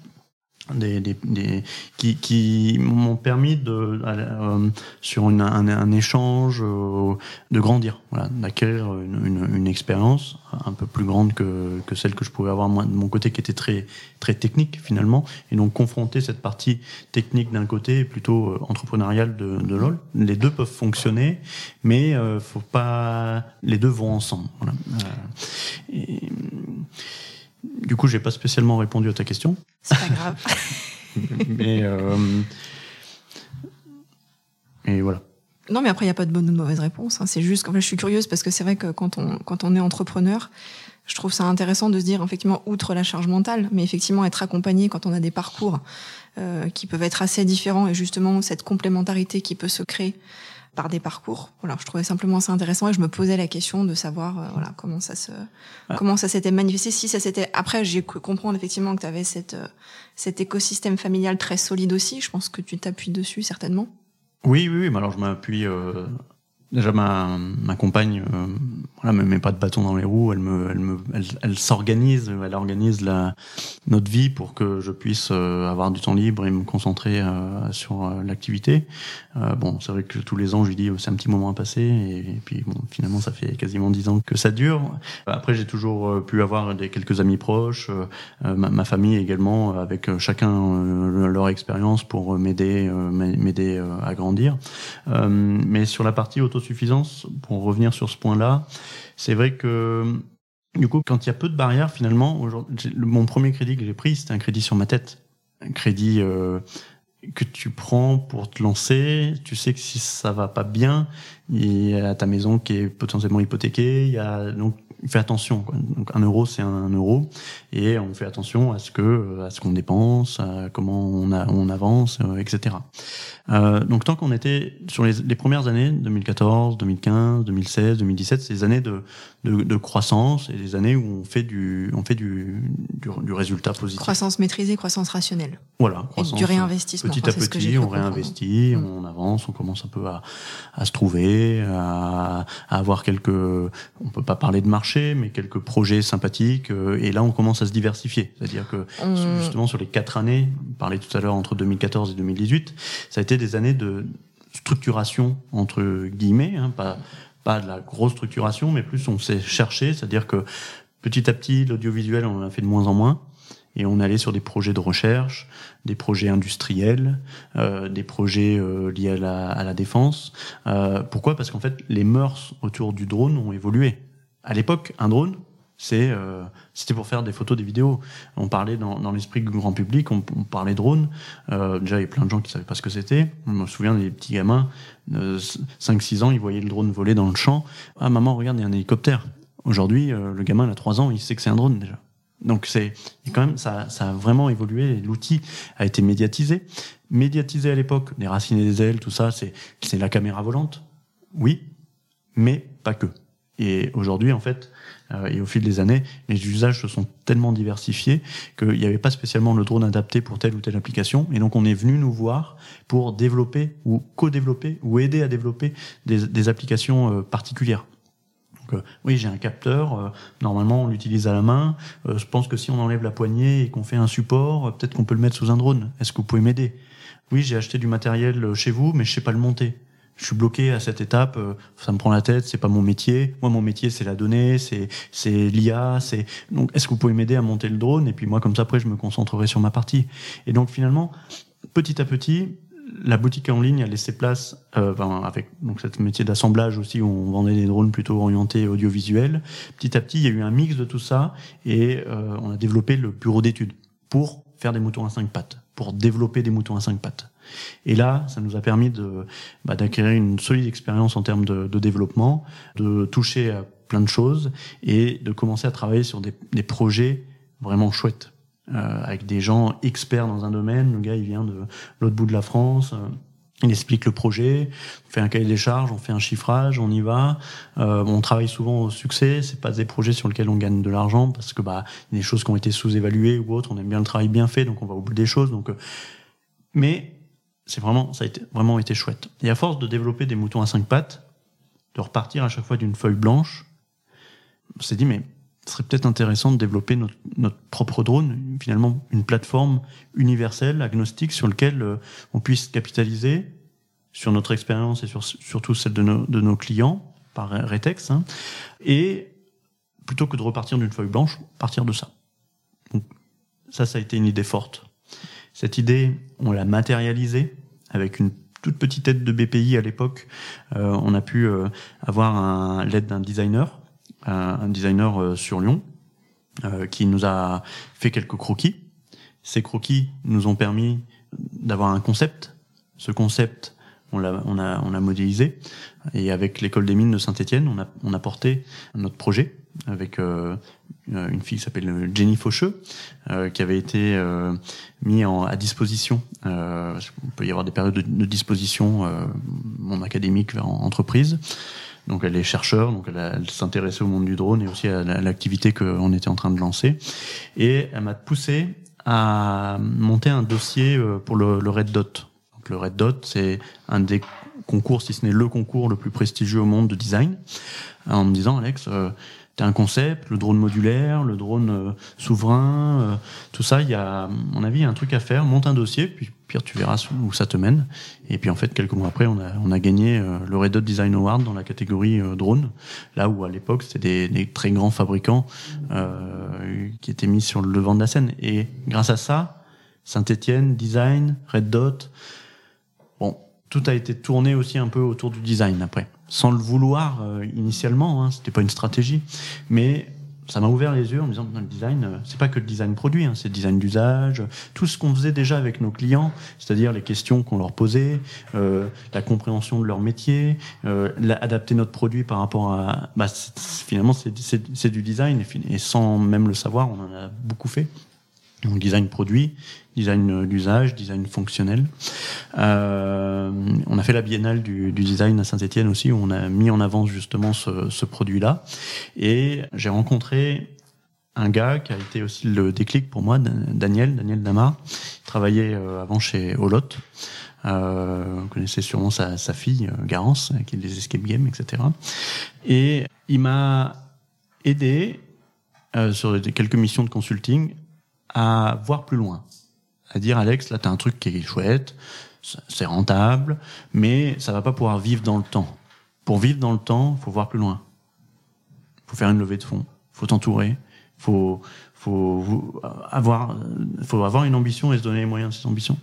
B: Des, des, des, qui, qui m'ont permis de euh, sur une, un, un, échange euh, de grandir. Voilà d'acquérir une, une, une, expérience un peu plus grande que, que celle que je pouvais avoir moi de mon côté qui était très très technique finalement. Et donc confronter cette partie technique d'un côté plutôt euh, entrepreneuriale de, de LOL les deux peuvent fonctionner mais euh, faut pas les deux vont ensemble. Voilà. et, du coup, j'ai pas spécialement répondu à ta question.
A: C'est pas grave.
B: mais euh, et voilà.
A: Non, mais après, il n'y a pas de bonne ou de mauvaise réponse. Hein. C'est juste que je suis curieuse parce que c'est vrai que quand on, quand on est entrepreneur, je trouve ça intéressant de se dire, effectivement, outre la charge mentale, mais effectivement, être accompagné quand on a des parcours euh, qui peuvent être assez différents et justement cette complémentarité qui peut se créer par des parcours. Voilà, je trouvais simplement ça intéressant et je me posais la question de savoir euh, voilà comment ça se ah. comment ça s'était manifesté. Si ça s'était après, j'ai cru comprendre effectivement que tu avais cette euh, cet écosystème familial très solide aussi. Je pense que tu t'appuies dessus certainement.
B: Oui, oui, oui. Mais alors je m'appuie euh, Déjà, ma, ma compagne, euh, voilà, me met pas de bâton dans les roues. Elle me, elle me, elle, s'organise, elle organise la notre vie pour que je puisse euh, avoir du temps libre et me concentrer euh, sur euh, l'activité. bon, c'est vrai que tous les ans, je lui dis c'est un petit moment à passer, et, puis bon, finalement, ça fait quasiment dix ans que ça dure. Après, j'ai toujours pu avoir des quelques amis proches, ma, ma, famille également, avec chacun leur expérience pour m'aider, m'aider à grandir. mais sur la partie auto suffisance pour revenir sur ce point-là, c'est vrai que du coup, quand il y a peu de barrières, finalement, mon premier crédit que j'ai pris, c'était un crédit sur ma tête. Un crédit euh, que tu prends pour te lancer. Tu sais que si ça va pas bien, il y a ta maison qui est potentiellement hypothéquée. Il y a donc fait attention. Quoi. Donc un euro, c'est un euro, et on fait attention à ce que, à ce qu'on dépense, à comment on, a, on avance, euh, etc. Euh, donc tant qu'on était sur les, les, premières années, 2014, 2015, 2016, 2017, ces années de, de, de, croissance et des années où on fait du, on fait du, du, du résultat positif.
A: Croissance maîtrisée, croissance rationnelle.
B: Voilà.
A: Croissance, et du réinvestissement.
B: Petit à petit, on réinvestit, on avance, on commence un peu à, à se trouver, à, à avoir quelques, on peut pas parler de marché mais quelques projets sympathiques. Euh, et là, on commence à se diversifier. C'est-à-dire que justement sur les quatre années, on parlait tout à l'heure entre 2014 et 2018, ça a été des années de structuration entre guillemets, hein, pas pas de la grosse structuration, mais plus on s'est cherché, c'est-à-dire que petit à petit, l'audiovisuel, on en a fait de moins en moins et on allait sur des projets de recherche, des projets industriels, euh, des projets euh, liés à la, à la défense. Euh, pourquoi? Parce qu'en fait, les mœurs autour du drone ont évolué à l'époque, un drone, c'est euh, c'était pour faire des photos, des vidéos. On parlait dans, dans l'esprit du grand public, on, on parlait drone. Euh, déjà, il y a plein de gens qui savaient pas ce que c'était. Je me souviens des petits gamins, euh, 5-6 ans, ils voyaient le drone voler dans le champ. Ah maman, regarde, il y a un hélicoptère. Aujourd'hui, euh, le gamin il a 3 ans, il sait que c'est un drone déjà. Donc c'est quand même ça, ça a vraiment évolué. L'outil a été médiatisé, médiatisé à l'époque. Des racines et des ailes, tout ça, c'est c'est la caméra volante. Oui, mais pas que. Et aujourd'hui, en fait, euh, et au fil des années, les usages se sont tellement diversifiés qu'il n'y avait pas spécialement le drone adapté pour telle ou telle application. Et donc, on est venu nous voir pour développer ou co-développer ou aider à développer des, des applications euh, particulières. Donc, euh, oui, j'ai un capteur. Euh, normalement, on l'utilise à la main. Euh, je pense que si on enlève la poignée et qu'on fait un support, peut-être qu'on peut le mettre sous un drone. Est-ce que vous pouvez m'aider? Oui, j'ai acheté du matériel chez vous, mais je sais pas le monter je suis bloqué à cette étape, euh, ça me prend la tête, c'est pas mon métier. Moi, mon métier, c'est la donnée, c'est c'est l'IA, c'est donc est-ce que vous pouvez m'aider à monter le drone? Et puis moi comme ça après je me concentrerai sur ma partie. Et donc finalement, petit à petit, la boutique en ligne a laissé place euh, avec donc cette métier d'assemblage aussi où on vendait des drones plutôt orientés audiovisuels. Petit à petit, il y a eu un mix de tout ça et euh, on a développé le bureau d'études pour faire des moutons à cinq pattes, pour développer des moutons à cinq pattes. Et là, ça nous a permis de bah, d'acquérir une solide expérience en termes de, de, développement, de toucher à plein de choses et de commencer à travailler sur des, des projets vraiment chouette, euh, avec des gens experts dans un domaine. Le gars, il vient de l'autre bout de la France. Euh, il explique le projet, on fait un cahier des charges, on fait un chiffrage, on y va. Euh, on travaille souvent au succès. C'est pas des projets sur lesquels on gagne de l'argent parce que bah y a des choses qui ont été sous-évaluées ou autres. On aime bien le travail bien fait, donc on va au bout des choses. Donc, euh, mais c'est vraiment ça a été vraiment été chouette. Et à force de développer des moutons à cinq pattes, de repartir à chaque fois d'une feuille blanche, on s'est dit mais serait peut-être intéressant de développer notre, propre drone, finalement une plateforme universelle, agnostique, sur laquelle euh, on puisse capitaliser sur notre expérience et sur, surtout celle de nos, clients par Retex, hein, et plutôt que de repartir d'une feuille blanche, partir de ça. Ça, ça a été une idée forte. Cette idée, on l'a matérialisée avec une toute petite aide de BPI à l'époque. Euh, on a pu euh, avoir l'aide d'un designer un designer euh, sur Lyon, euh, qui nous a fait quelques croquis. Ces croquis nous ont permis d'avoir un concept. Ce concept, on l'a on on modélisé. Et avec l'école des mines de Saint-Etienne, on a, on a porté notre projet avec euh, une fille qui s'appelle Jenny Faucheux, euh, qui avait été euh, mis en, à disposition. Euh, il peut y avoir des périodes de, de disposition, mon académique vers entreprise. Donc elle est chercheur, donc elle, s'intéressait au monde du drone et aussi à l'activité qu'on était en train de lancer. Et elle m'a poussé à monter un dossier euh, pour le, Red Dot. Donc le Red Dot, c'est un des concours, si ce n'est le concours le plus prestigieux au monde de design. En me disant, Alex, euh, un concept, le drone modulaire, le drone euh, souverain, euh, tout ça, il y a, à mon avis, un truc à faire. Monte un dossier, puis pire, tu verras où ça te mène. Et puis en fait, quelques mois après, on a, on a gagné euh, le Red Dot Design Award dans la catégorie drone, là où à l'époque, c'était des, des, très grands fabricants qui étaient mis sur le devant de la scène. Et grâce à ça, Saint-Etienne, Design, Red Dot, bon, tout a été tourné aussi un peu autour du design après sans le vouloir euh, initialement, hein, c'était pas une stratégie, mais ça m'a ouvert les yeux en me disant que le design, euh, c'est pas que le design produit, hein, c'est le design d'usage, tout ce qu'on faisait déjà avec nos clients, c'est-à-dire les questions qu'on leur posait, euh, la compréhension de leur métier, adapter notre produit par rapport à, bah, finalement c'est du design et, et, sans même le savoir, on en a beaucoup fait. Donc design produit, design d'usage, design fonctionnel. Euh, on a fait la biennale du, design à Saint-Etienne aussi, où on a mis en avant justement ce, produit-là. Et j'ai rencontré un gars qui a été aussi le déclic pour moi, Daniel, Daniel Damar. Il travaillait euh, avant chez Olot. Euh, vous connaissez sûrement sa, fille, euh, Garance, qui est des escape games, etc. Et il m'a aidé euh, sur quelques missions de consulting à voir plus loin à dire Alex, là, tu as un truc qui est chouette, c'est rentable, mais ça va pas pouvoir vivre dans le temps. Pour vivre dans le temps, faut voir plus loin. faut faire une levée de fonds, faut t'entourer, faut, faut avoir, faut avoir une ambition et se donner les moyens de cette ambition.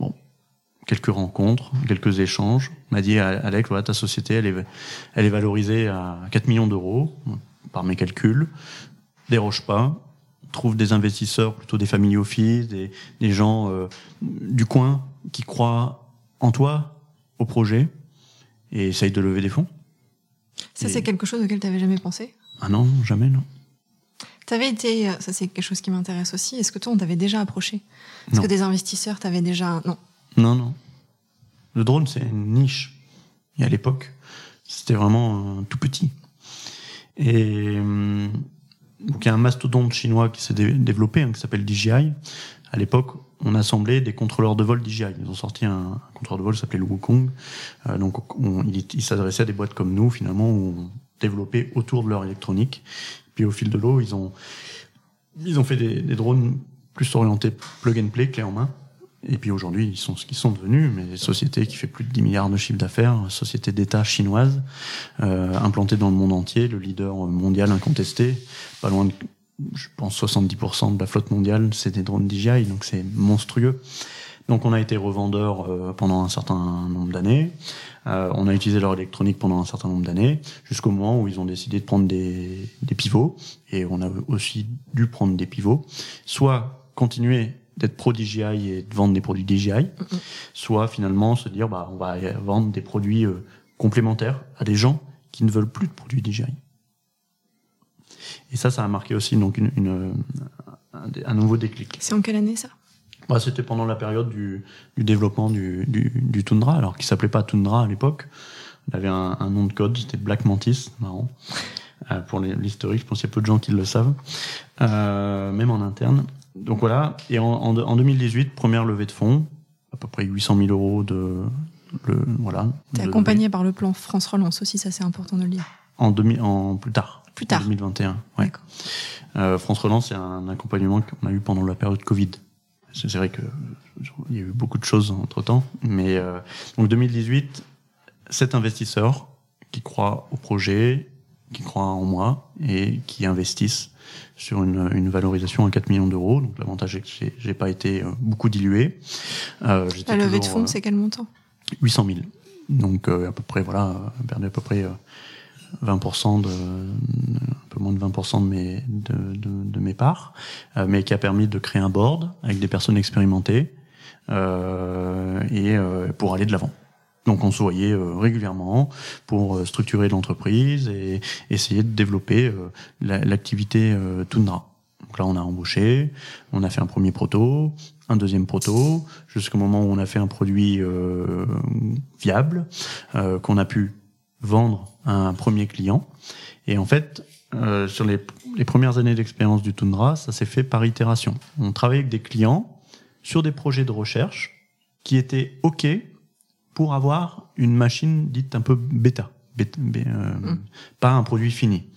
B: Bon, quelques rencontres, quelques échanges. On m'a dit Alex, voilà, ta société, elle est, elle est valorisée à 4 millions d'euros par mes calculs. Déroge pas, trouve des investisseurs, plutôt des family office, des, des gens euh, du coin qui croient en toi, au projet, et essayent de lever des fonds.
A: Ça, c'est quelque chose auquel tu n'avais jamais pensé?
B: Ah non, jamais, non.
A: Tu avais été, euh, ça c'est quelque chose qui m'intéresse aussi, est-ce que toi on t'avait déjà approché? Est-ce que des investisseurs t'avaient déjà... Non?
B: Non, non. Le drone, c'est une niche. Et à l'époque, c'était vraiment tout petit. Et hum, donc il y a un mastodonte chinois qui s'est développé, hein, qui s'appelle DJI. À l'époque, on assemblait des contrôleurs de vol DJI. Ils ont sorti un, contrôleur de vol qui s'appelait le Wukong. Euh, donc il, il s'adressait à des boîtes comme nous, finalement, où on développait autour de leur électronique. Puis au fil de l'eau, ils ont ils ont fait des, des drones plus orientés plug and play, clé en main. Et puis aujourd'hui, ils sont ce qu'ils sont devenus, mais des sociétés qui fait plus de 10 milliards de chiffre d'affaires, société d'État chinoise, euh, implantée dans le monde entier, le leader mondial incontesté, pas loin de, je pense, 70% de la flotte mondiale, c'est des drones DJI, donc c'est monstrueux. Donc on a été revendeur euh, pendant un certain nombre d'années. Euh, on a utilisé leur électronique pendant un certain nombre d'années, jusqu'au moment où ils ont décidé de prendre des, des pivots, et on a aussi dû prendre des pivots, soit continuer d'être pro DJI et de vendre des produits DJI, soit finalement se dire bah on va vendre des produits euh, complémentaires à des gens qui ne veulent plus de produits DJI. Et ça, ça a marqué aussi donc une, une un, un, nouveau déclic.
A: C'est en quelle année ça?
B: Bah, C'était pendant la période du, du développement du, du, du, Tundra, alors qui s'appelait pas Tundra à l'époque. On avait un, un, nom de code, c'était Black Mantis, marrant. Euh, pour l'historique, je pense qu'il y a peu de gens qui le savent, euh, même en interne. Donc voilà, et en, en, en 2018, première levée de fonds, à peu près 800 000 euros de, le, voilà.
A: T'es accompagné par le plan France Relance aussi, ça c'est important de le dire.
B: En, demi, en plus tard.
A: Plus tard.
B: En 2021, ouais. Euh, France Relance, c'est un accompagnement qu'on a eu pendant la période Covid. C'est vrai que il y a eu beaucoup de choses entre temps, mais euh, donc 2018, cet investisseur qui croit au projet, qui croit en moi et qui investissent sur une, une valorisation à 4 millions d'euros. Donc l'avantage est que j'ai pas été euh, beaucoup dilué.
A: Euh, la levée de fonds, c'est quel montant?
B: 800 000. Donc euh, à peu près, voilà, perdu à peu près 20% de, un peu moins de 20% de mes, de, de, de mes parts, euh, mais qui a permis de créer un board avec des personnes expérimentées euh, et euh, pour aller de l'avant. Donc on se voyait régulièrement pour structurer l'entreprise et essayer de développer l'activité Tundra. Donc là, on a embauché, on a fait un premier proto, un deuxième proto, jusqu'au moment où on a fait un produit euh, viable, euh, qu'on a pu vendre à un premier client. Et en fait, euh, sur les, les, premières années d'expérience du Tundra, ça s'est fait par itération. On travaillait avec des clients sur des projets de recherche qui étaient OK pour avoir une machine dite un peu bêta. bêta euh, mmh. pas un produit fini,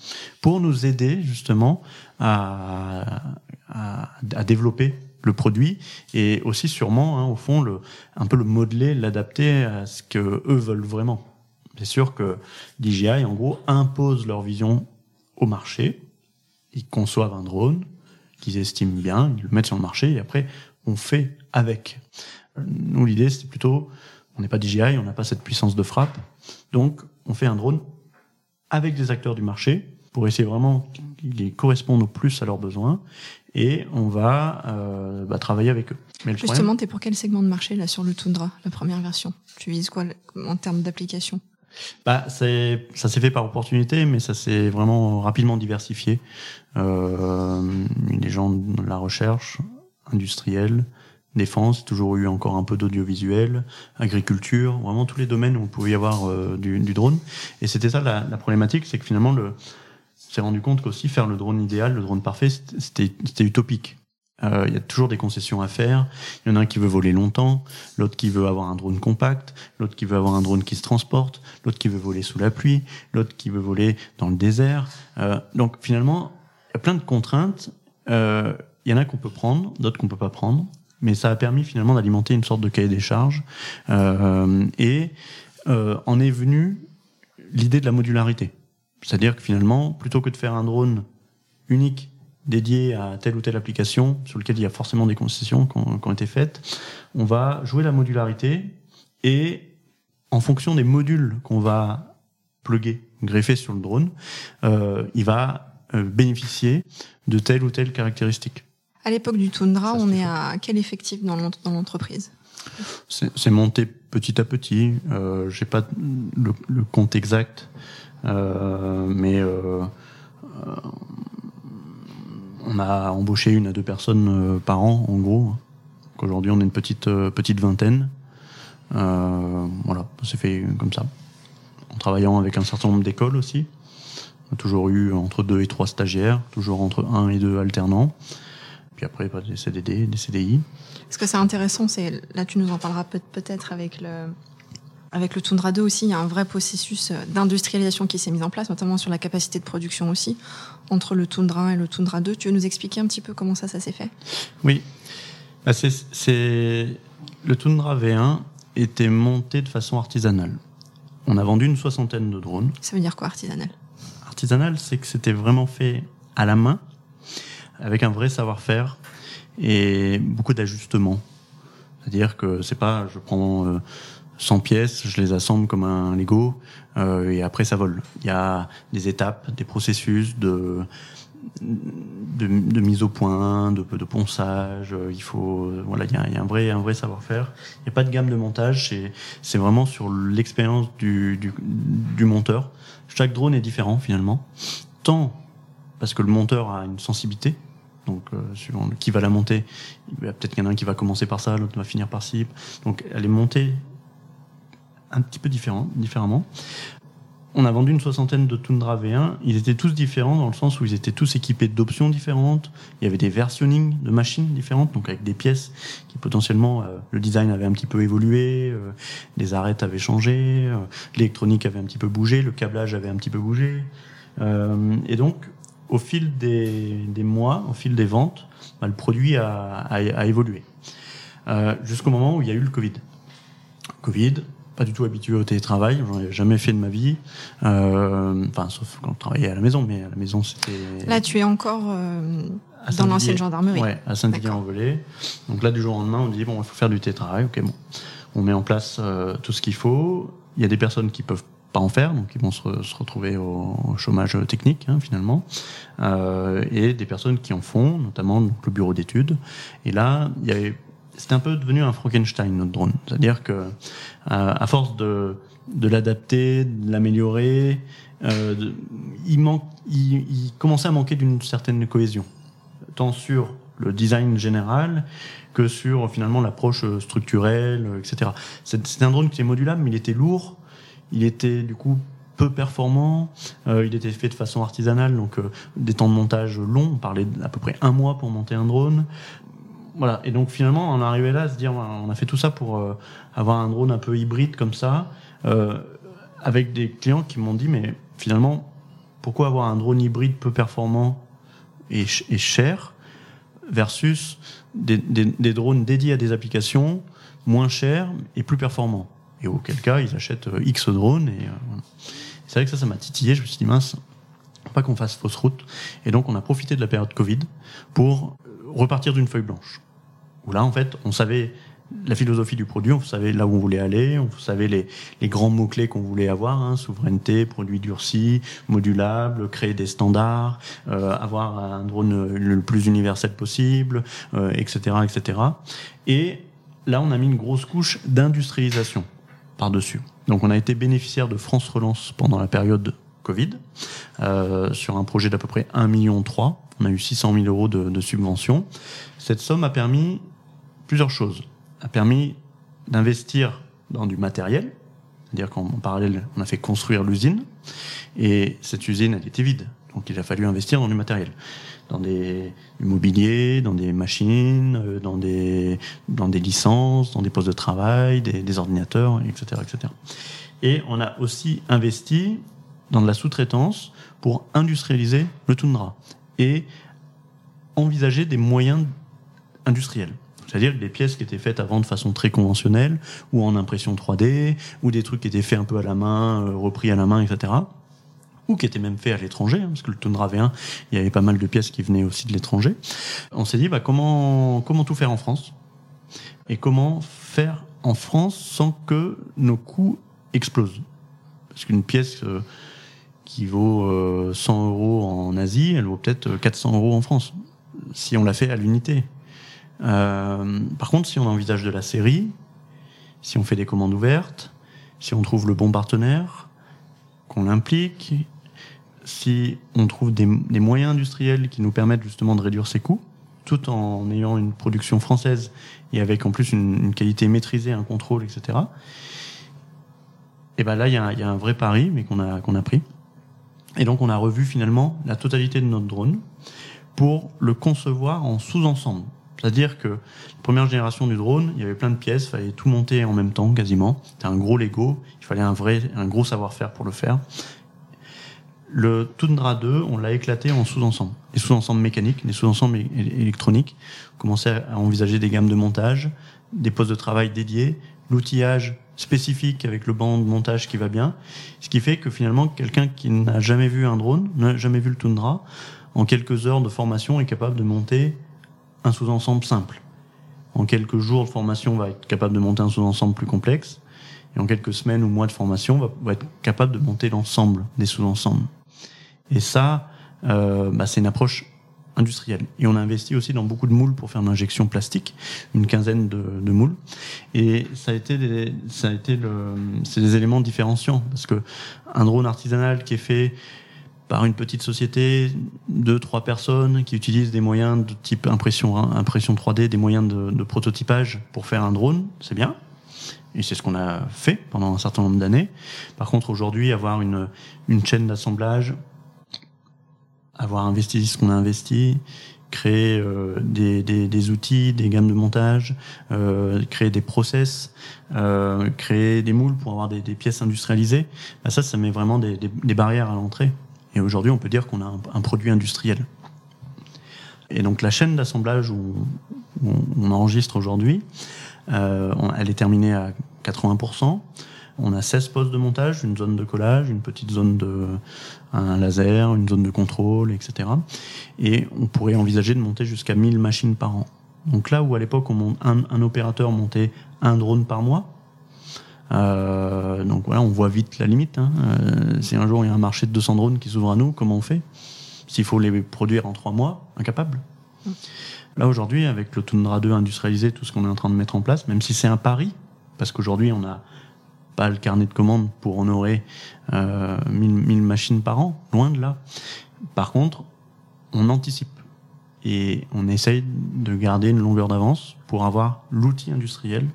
B: pour nous aider justement à, à, à développer le produit et aussi sûrement hein, au fond le un peu le modeler l'adapter à ce que eux veulent vraiment c'est sûr que DJI en gros impose leur vision au marché ils conçoivent un drone qu'ils estiment bien ils le mettent sur le marché et après on fait avec nous l'idée c'est plutôt on n'est pas DJI on n'a pas cette puissance de frappe donc on fait un drone avec des acteurs du marché pour essayer vraiment qu'ils correspondent au plus à leurs besoins et on va euh, bah, travailler avec eux.
A: Mais le Justement, tu es pour quel segment de marché là sur le Tundra, la première version? Tu vises quoi en termes d'application?
B: Bah, c'est, ça s'est fait par opportunité, mais ça s'est vraiment rapidement diversifié. Euh, les gens de la recherche, industrielle, défense, toujours eu encore un peu d'audiovisuel, agriculture, vraiment tous les domaines où on pouvait y avoir euh, du, du, drone. Et c'était ça la, la problématique, c'est que finalement le, s'est rendu compte qu'aussi faire le drone idéal, le drone parfait, c'était utopique. Euh, il y a toujours des concessions à faire. Il y en a un qui veut voler longtemps, l'autre qui veut avoir un drone compact, l'autre qui veut avoir un drone qui se transporte, l'autre qui veut voler sous la pluie, l'autre qui veut voler dans le désert. Euh, donc finalement, il y a plein de contraintes. Euh, il y en a qu'on peut prendre, d'autres qu'on peut pas prendre, mais ça a permis finalement d'alimenter une sorte de cahier des charges. Euh, et euh, en est venue l'idée de la modularité. C'est-à-dire que finalement, plutôt que de faire un drone unique dédié à telle ou telle application sur lequel il y a forcément des concessions qui ont, été faites, on va jouer la modularité et en fonction des modules qu'on va plugger, greffer sur le drone, euh, il va bénéficier de telle ou telle caractéristique.
A: À l'époque du Tundra, on est à quel effectif dans l'entreprise?
B: C'est monté petit à petit. Euh, J'ai pas le, le, compte exact. Euh, mais euh, euh, on a embauché une à deux personnes par an, en gros. Aujourd'hui, on est une petite petite vingtaine. voilà, c'est fait comme ça. En travaillant avec un certain nombre d'écoles aussi. On a toujours eu entre deux et trois stagiaires, toujours entre un et deux alternants. Puis après, bah, des CDD, des CDI.
A: Ce que c'est intéressant, c'est là tu nous en parleras peut-être avec le avec le Tundra 2 aussi, il y a un vrai processus euh, d'industrialisation qui s'est mis en place, notamment sur la capacité de production aussi, entre le Tundra 1 et le Tundra 2. Tu veux nous expliquer un petit peu comment ça, ça s'est fait?
B: Oui. Bah c'est, Le Tundra V1 était monté de façon artisanale. On a vendu une soixantaine de drones.
A: Ça veut dire quoi, artisanal?
B: Artisanal, c'est que c'était vraiment fait à la main, avec un vrai savoir-faire et beaucoup d'ajustements. C'est-à-dire que c'est pas, je prends... Euh, 100 pièces, je les assemble comme un Lego euh, et après ça vole. Il y a des étapes, des processus de de, mise au point, de, ponçage. Euh, il faut voilà, il y a, un vrai un vrai savoir-faire. Il n'y a pas de gamme de montage. C'est c'est vraiment sur l'expérience du du monteur. Chaque drone est différent finalement, tant parce que le monteur a une sensibilité. Donc, euh, suivant qui va la monter, peut-être qu'il y en a un qui va commencer par ça, l'autre va finir par ci. Donc, elle est montée un petit peu différent, différemment. On a vendu une soixantaine de Tundra V1. Ils étaient tous différents dans le sens où ils étaient tous équipés d'options différentes. Il y avait des versionning de machines différentes, donc avec des pièces qui potentiellement, euh, le design avait un petit peu évolué, euh, les arêtes avaient changé, l'électronique avait un petit peu bougé, le câblage avait un petit peu bougé. et donc, au fil des, mois, au fil des ventes, bah, le produit a, a évolué. Jusqu'au moment où il y a eu le Covid. Covid, pas du tout habitué au télétravail, j'en ai jamais fait de ma vie. Euh, enfin, sauf quand je travaillais à la maison, mais à la maison c'était.
A: Là, tu es encore euh, dans l'ancienne gendarmerie.
B: Ouais, à Saint-Didier-en-Velay. Donc là, du jour au lendemain, on dit bon, il faut faire du télétravail. Ok, bon, on met en place euh, tout ce qu'il faut. Il y a des personnes qui peuvent pas en faire, donc ils vont se, retrouver au, chômage technique hein, finalement, euh, et des personnes qui en font, notamment donc, le bureau d'études. Et là, il c'est un peu devenu un Frankenstein notre drone. C'est-à-dire que à, force de, de l'adapter, de l'améliorer, euh, il, manque, il, commençait à manquer d'une certaine cohésion, tant sur le design général que sur finalement l'approche structurelle, etc. C'est un drone qui est modulable, mais il était lourd, il était du coup peu performant, euh, il était fait de façon artisanale, donc euh, des temps de montage longs, on parlait d'à peu près un mois pour monter un drone, voilà. Et donc finalement, on est arrivé là à se dire, on a fait tout ça pour euh, avoir un drone un peu hybride comme ça, euh, avec des clients qui m'ont dit, mais finalement, pourquoi avoir un drone hybride peu performant et, cher versus des, drones dédiés à des applications moins chers et plus performants? Et auquel cas, ils achètent euh, X drones. Et c'est vrai que ça, ça m'a titillé. Je me suis dit, mince, pas qu'on fasse fausse route. Et donc, on a profité de la période Covid pour repartir d'une feuille blanche. Où là, en fait, on savait la philosophie du produit, on savait là où on voulait aller, on savait les, les grands mots-clés qu'on voulait avoir, hein, souveraineté, produit durci, modulable, créer des standards, euh, avoir un drone le plus universel possible, euh, etc., etc. Et là, on a mis une grosse couche d'industrialisation par-dessus. Donc on a été bénéficiaire de France Relance pendant la période Covid, euh, sur un projet d'à peu près 1,3 million. On a eu 600 000 euros de, de subvention. Cette somme a permis plusieurs choses. A permis d'investir dans du matériel, c'est-à-dire qu'en parallèle, on a fait construire l'usine, et cette usine, elle était vide. Donc il a fallu investir dans du matériel, dans des immobiliers, dans des machines, euh, dans des, dans des licences, dans des postes de travail, des, ordinateurs, etc., etc. Et on a aussi investi dans de la sous-traitance pour industrialiser le Tundra et envisager des moyens industriels. C'est-à-dire des pièces qui étaient faites avant de façon très conventionnelle, ou en impression 3D, ou des trucs qui étaient faits un peu à la main, euh, repris à la main, etc. Ou qui étaient même faits à l'étranger, hein, parce que le Tundra V1, il y avait pas mal de pièces qui venaient aussi de l'étranger. On s'est dit, bah, comment, comment tout faire en France Et comment faire en France sans que nos coûts explosent? Parce qu'une pièce... Euh, qui vaut 100 euh, euros en Asie, elle vaut peut-être 400 euros en France, si on la fait à l'unité. Euh, par contre, si on envisage de la série, si on fait des commandes ouvertes, si on trouve le bon partenaire, qu'on l'implique, si on trouve des, moyens industriels qui nous permettent justement de réduire ses coûts, tout en ayant une production française et avec en plus une, qualité maîtrisée, un contrôle, etc. Et ben là, il y, a un vrai pari, mais qu'on qu'on a pris. Et donc on a revu finalement la totalité de notre drone pour le concevoir en sous-ensemble. C'est-à-dire que la première génération du drone, il y avait plein de pièces, il fallait tout monter en même temps quasiment. C'était un gros Lego, il fallait un vrai, un gros savoir-faire pour le faire. Le Tundra 2, on l'a éclaté en sous-ensembles. Des sous-ensembles mécaniques, des sous-ensembles électroniques. On commençait à envisager des gammes de montage, des postes de travail dédiés, l'outillage spécifique avec le banc de montage qui va bien. Ce qui fait que finalement, quelqu'un qui n'a jamais vu un drone, n'a jamais vu le Tundra, en quelques heures de formation est capable de monter un sous-ensemble simple. En quelques jours de formation, va être capable de monter un sous-ensemble plus complexe. Et en quelques semaines ou mois de formation, va, va être capable de monter l'ensemble des sous-ensembles. Et ça, euh, bah, c'est une approche industrielle. Et on a investi aussi dans beaucoup de moules pour faire l'injection plastique, une quinzaine de, de, moules. Et ça a été des, ça a été le, c'est des éléments différenciants parce que un drone artisanal qui est fait par une petite société, deux, trois personnes qui utilisent des moyens de type impression, impression 3D, des moyens de, prototypage pour faire un drone, c'est bien. Et c'est ce qu'on a fait pendant un certain nombre d'années. Par contre, aujourd'hui, avoir une, une chaîne d'assemblage, avoir investi ce qu'on a investi, créer euh, des, des, outils, des gammes de montage, euh, créer des process, euh, créer des moules pour avoir des, pièces industrialisées, bah ça, ça met vraiment des barrières à l'entrée. Et aujourd'hui, on peut dire qu'on a un, produit industriel. Et donc la chaîne d'assemblage où, on enregistre aujourd'hui, euh, elle est terminée à 80%. On a 16 postes de montage, une zone de collage, une petite zone de un laser, une zone de contrôle, etc. Et on pourrait envisager de monter jusqu'à 1000 machines par an. Donc là où à l'époque un, opérateur montait un drone par mois, euh, donc voilà, on voit vite la limite. Hein. Euh, si un jour il y a un marché de 200 drones qui s'ouvre à nous, comment on fait? S'il faut les produire en trois mois, incapable. Mmh. Là aujourd'hui, avec le Tundra 2 industrialisé, tout ce qu'on est en train de mettre en place, même si c'est un pari, parce qu'aujourd'hui on a pas le carnet de commandes pour honorer euh, 1000, 1000 machines par an, loin de là. Par contre, on anticipe et on essaye de garder une longueur d'avance pour avoir l'outil industriel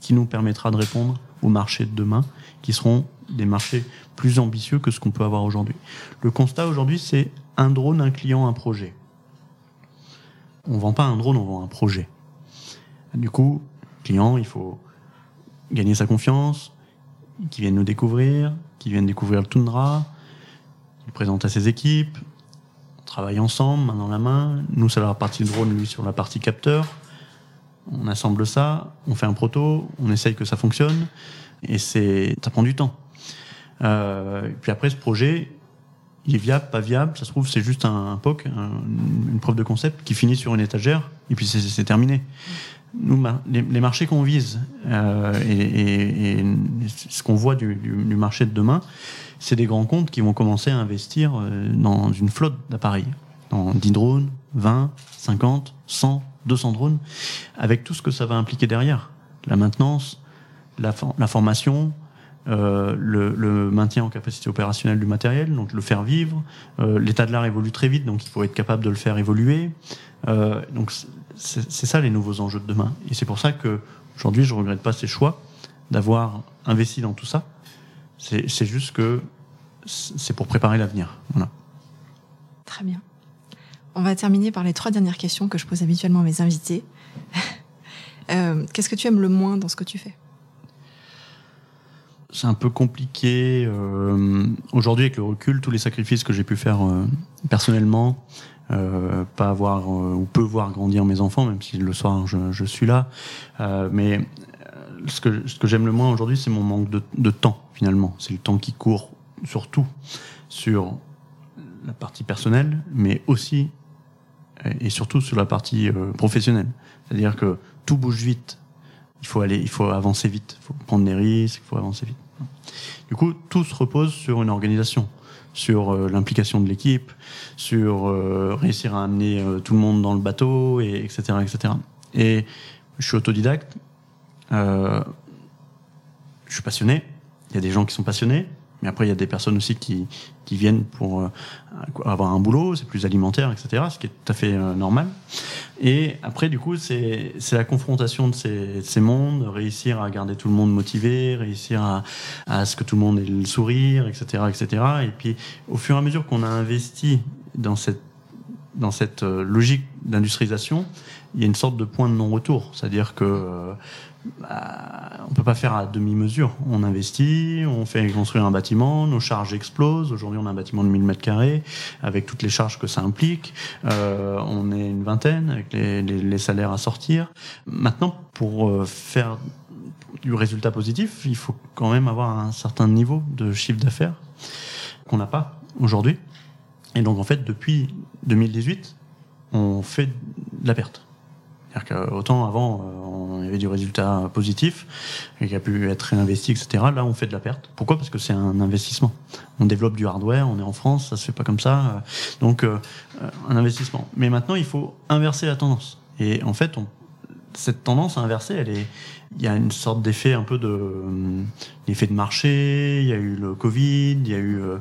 B: qui nous permettra de répondre aux marchés de demain, qui seront des marchés plus ambitieux que ce qu'on peut avoir aujourd'hui. Le constat aujourd'hui, c'est un drone, un client, un projet. On vend pas un drone, on vend un projet. Du coup, client, il faut gagner sa confiance, qui viennent nous découvrir, qui viennent découvrir le Tundra, il présente à ses équipes, on travaille ensemble, main dans la main. Nous, c'est la partie drone, lui, sur la partie capteur. On assemble ça, on fait un proto, on essaye que ça fonctionne, et c'est, ça prend du temps. Euh, puis après, ce projet, il est viable, pas viable, ça se trouve, c'est juste un, POC, un, une preuve de concept qui finit sur une étagère, et puis c'est terminé nous, les, marchés qu'on vise euh, et, ce qu'on voit du, du, du, marché de demain, c'est des grands comptes qui vont commencer à investir euh, dans une flotte d'appareils, dans 10 drones, 20, 50, 100, 200 drones, avec tout ce que ça va impliquer derrière. La maintenance, la, formation, euh, le, maintien en capacité opérationnelle du matériel, donc le faire vivre. Euh, L'état de l'art évolue très vite, donc il faut être capable de le faire évoluer. Euh, donc c'est ça les nouveaux enjeux de demain. Et c'est pour ça que aujourd'hui je regrette pas ces choix d'avoir investi dans tout ça. C'est juste que c'est pour préparer l'avenir.
A: Très bien. On va terminer par les trois dernières questions que je pose habituellement à mes invités. euh, Qu'est-ce que tu aimes le moins dans ce que tu fais?
B: C'est un peu compliqué. Euh, Aujourd'hui, avec le recul, tous les sacrifices que j'ai pu faire euh, personnellement, pas avoir ou peu voir grandir mes enfants, même si le soir je, suis là. Mais ce que, ce que j'aime le moins aujourd'hui, c'est mon manque de, de temps, finalement. C'est le temps qui court surtout sur la partie personnelle, mais aussi et surtout sur la partie professionnelle. C'est-à-dire que tout bouge vite il faut aller, il faut avancer vite, il faut prendre des risques, il faut avancer vite. Du coup, tout se repose sur une organisation, sur euh, l'implication de l'équipe, sur euh, réussir à amener euh, tout le monde dans le bateau, et etc., etc. Et je suis autodidacte, je suis passionné. Il y a des gens qui sont passionnés, mais après, il y a des personnes aussi qui, qui viennent pour euh, avoir un boulot, c'est plus alimentaire, etc., ce qui est tout à fait euh, normal. Et après, du coup, c'est la confrontation de ces, ces mondes, réussir à garder tout le monde motivé, réussir à, à ce que tout le monde ait le sourire, etc., etc. Et puis, au fur et à mesure qu'on a investi dans cette, dans cette euh, logique d'industrialisation, il y a une sorte de point de non-retour. C'est-à-dire que bah, on peut pas faire à demi-mesure. On investit, on fait construire un bâtiment, nos charges explosent. Aujourd'hui, on a un bâtiment de 1000 mètres carrés avec toutes les charges que ça implique. Euh, on est une vingtaine avec les, les, les, salaires à sortir. Maintenant, pour euh, faire du résultat positif, il faut quand même avoir un certain niveau de chiffre d'affaires qu'on n'a pas aujourd'hui. Et donc, en fait, depuis 2018, on fait de la perte. C'est-à-dire qu'autant avant, on avait du résultat positif, et qui a pu être réinvesti, etc. Là, on fait de la perte. Pourquoi? Parce que c'est un investissement. On développe du hardware, on est en France, ça se fait pas comme ça. Donc, euh, un investissement. Mais maintenant, il faut inverser la tendance. Et en fait, on, cette tendance inversée, elle est, il y a une sorte d'effet un peu de euh, l'effet de marché. Il y a eu le Covid, il y a eu euh,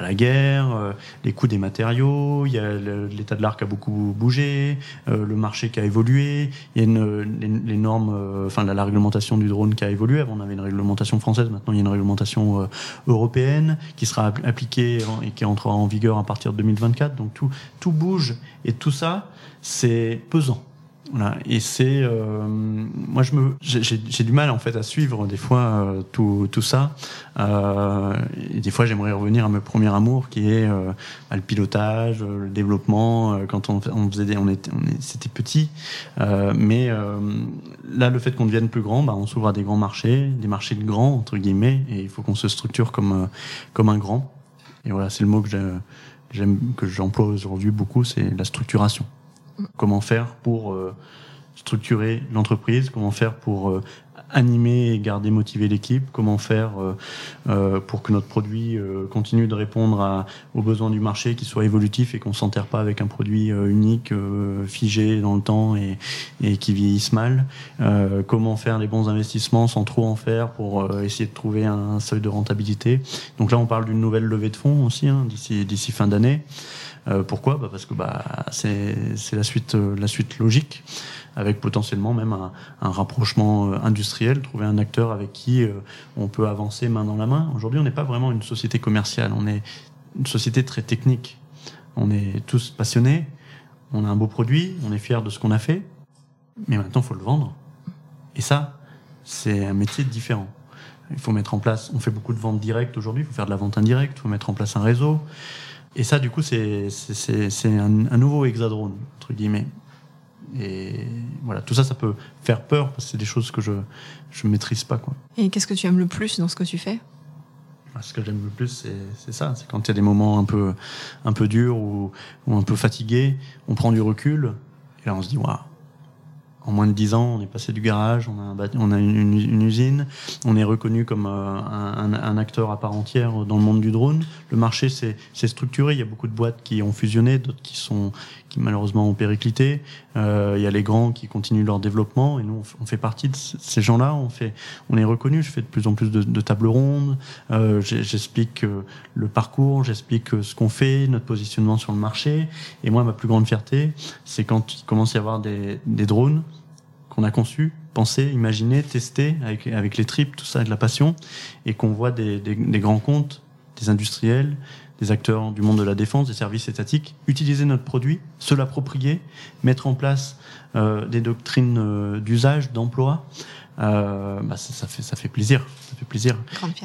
B: la guerre, euh, les coûts des matériaux. Il y a l'état de l'art qui a beaucoup bougé, le marché qui a évolué. Il y a une, les, normes, enfin la, réglementation du drone qui a évolué. Avant on avait une réglementation française, maintenant il y a une réglementation européenne qui sera appliquée et qui entrera en vigueur à partir de 2024. Donc tout tout bouge et tout ça c'est pesant. Voilà. Et c'est, euh, moi, je me, j'ai du mal en fait à suivre des fois euh, tout, tout ça. Euh, et des fois, j'aimerais revenir à mon premier amour, qui est euh, le pilotage, le développement. quand on, faisait, des, on était, c'était petit. mais là, le fait qu'on devienne plus grand, bah, on s'ouvre à des grands marchés, des marchés de grands entre guillemets, et il faut qu'on se structure comme comme un grand. Et voilà, c'est le mot que j'aime, que j'emploie aujourd'hui beaucoup, c'est la structuration. Comment faire pour euh, structurer l'entreprise Comment faire pour euh, animer et garder motiver l'équipe Comment faire euh, pour que notre produit continue de répondre aux besoins du marché, qu'il soit évolutif et qu'on s'enterre pas avec un produit unique, figé dans le temps et, qui vieillisse mal Comment faire les bons investissements sans trop en faire pour essayer de trouver un, seuil de rentabilité Donc là, on parle d'une nouvelle levée de fonds aussi hein, d'ici fin d'année. Euh, pourquoi? Bah Parce que bah, c'est la suite, euh, la suite logique, avec potentiellement même un, un, rapprochement euh, industriel, trouver un acteur avec qui on peut avancer main dans la main. Aujourd'hui, on n'est pas vraiment une société commerciale, on est une société très technique. On est tous passionnés, on a un beau produit, on est fiers de ce qu'on a fait, mais maintenant, il faut le vendre. Et ça, c'est un métier différent. Il faut mettre en place, on fait beaucoup de ventes directes aujourd'hui, il faut faire de la vente indirecte, il faut mettre en place un réseau. Et ça, du coup, c'est un, un nouveau hexadrone, entre guillemets. Et voilà, tout ça, ça peut faire peur parce que c'est des choses que je ne maîtrise pas. Quoi.
A: Et qu'est-ce que tu aimes le plus dans ce que tu fais?
B: Bah, Ce que j'aime le plus, c'est ça. C'est quand il y a des moments un peu, un peu durs ou, ou, un peu fatigués, on prend du recul et là on se dit, waouh, en moins de dix ans, on est passé du garage, on a, une, usine, on est reconnu comme euh, un, un, acteur à part entière dans le monde du drone. Le marché s'est structuré, il y a beaucoup de boîtes qui ont fusionné, d'autres qui sont qui malheureusement ont périclité. Euh, il y a les grands qui continuent leur développement et nous on fait partie de ces gens-là. On fait, on est reconnu. Je fais de plus en plus de, de tables rondes. Euh, J'explique euh, le parcours, j'explique ce qu'on fait, notre positionnement sur le marché. Et moi, ma plus grande fierté, c'est quand il commence à y avoir des, drones qu'on a conçus, pensés, imaginés, testés avec, avec les tripes, tout ça, avec la passion, et qu'on voit des grands comptes, des industriels, des acteurs du monde de la défense, des services étatiques, utiliser notre produit, se l'approprier, mettre en place euh, des doctrines euh, d'usage, d'emploi. Euh, bah ça, ça, fait ça fait plaisir, ça fait plaisir.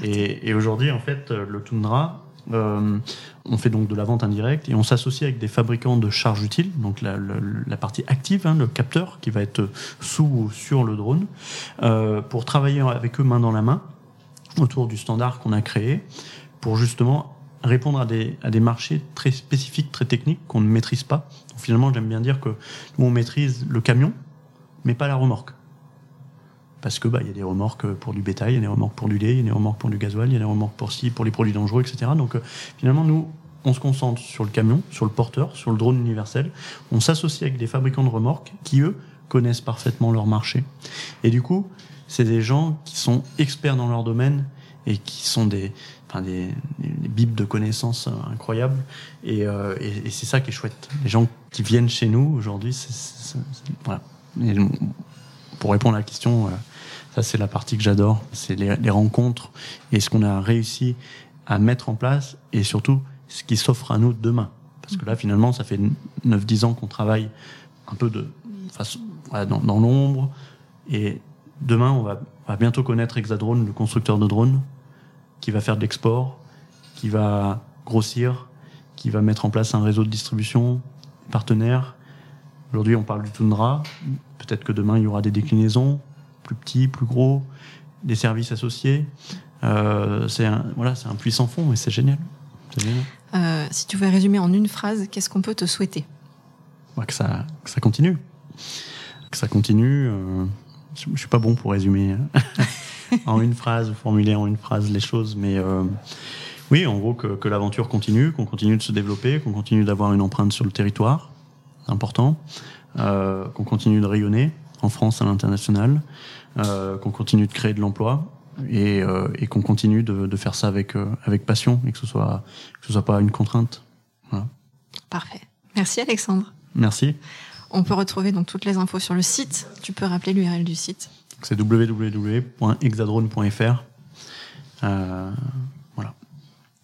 B: Et, et aujourd'hui, en fait, le Tundra, euh, on fait donc de la vente indirecte et on s'associe avec des fabricants de charges utiles, donc la, la, partie active, hein, le capteur qui va être sous ou sur le drone, euh, pour travailler avec eux main dans la main autour du standard qu'on a créé pour justement répondre à des, à des marchés très spécifiques, très techniques qu'on ne maîtrise pas. Finalement, j'aime bien dire que nous, on maîtrise le camion, mais pas la remorque. Parce que bah, y a des remorques pour du bétail, il y a des remorques pour du lait, il y a des remorques pour du gasoil, il y a des remorques pour si, pour les produits dangereux, etc. Donc euh, finalement, nous, on se concentre sur le camion, sur le porteur, sur le drone universel. On s'associe avec des fabricants de remorques qui, eux, connaissent parfaitement leur marché. Et du coup, c'est des gens qui sont experts dans leur domaine et qui sont des, enfin des, des, bibles de connaissances incroyables. Et, euh, et, et c'est ça qui est chouette. Les gens qui viennent chez nous aujourd'hui, voilà. Pour répondre à la question, euh, ça c'est la partie que j'adore, c'est les, les, rencontres et ce qu'on a réussi à mettre en place et surtout ce qui s'offre à nous demain. Parce que là, finalement, ça fait 9-10 ans qu'on travaille un peu de façon, voilà, dans, dans l'ombre. Et demain, on va, on va bientôt connaître Hexadrone, le constructeur de drones qui va faire de l'export, qui va grossir, qui va mettre en place un réseau de distribution, partenaires. Aujourd'hui, on parle du Tundra. Peut-être que demain, il y aura des déclinaisons, plus petits, plus gros, des services associés. Euh, c'est un, voilà, c'est un puissant fond et c'est génial.
A: génial. Euh, si tu veux résumer en une phrase, qu'est-ce qu'on peut te souhaiter?
B: Bah, que, ça, que ça continue. Que ça continue. Euh, je, je suis pas bon pour résumer. en une phrase, formuler en une phrase les choses, mais euh, oui, en gros, que, que l'aventure continue, qu'on continue de se développer, qu'on continue d'avoir une empreinte sur le territoire, important, euh, qu'on continue de rayonner en France, à l'international, euh, qu'on continue de créer de l'emploi et, et qu'on continue de, de, faire ça avec, avec passion et que ce soit, que ce soit pas une contrainte. Voilà.
A: Parfait. Merci Alexandre.
B: Merci.
A: On peut retrouver donc toutes les infos sur le site. Tu peux rappeler l'URL du site.
B: C'est www.hexadrone.fr. Euh, voilà.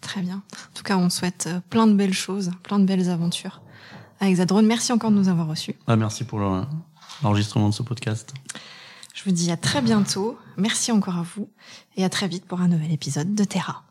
A: Très bien. En tout cas, on souhaite euh, plein de belles choses, plein de belles aventures à Hexadrone. Merci encore de nous avoir reçus.
B: Ah, merci pour l'enregistrement de ce podcast.
A: Je vous dis à très bientôt. Merci encore à vous et à très vite pour un nouvel épisode de Terra.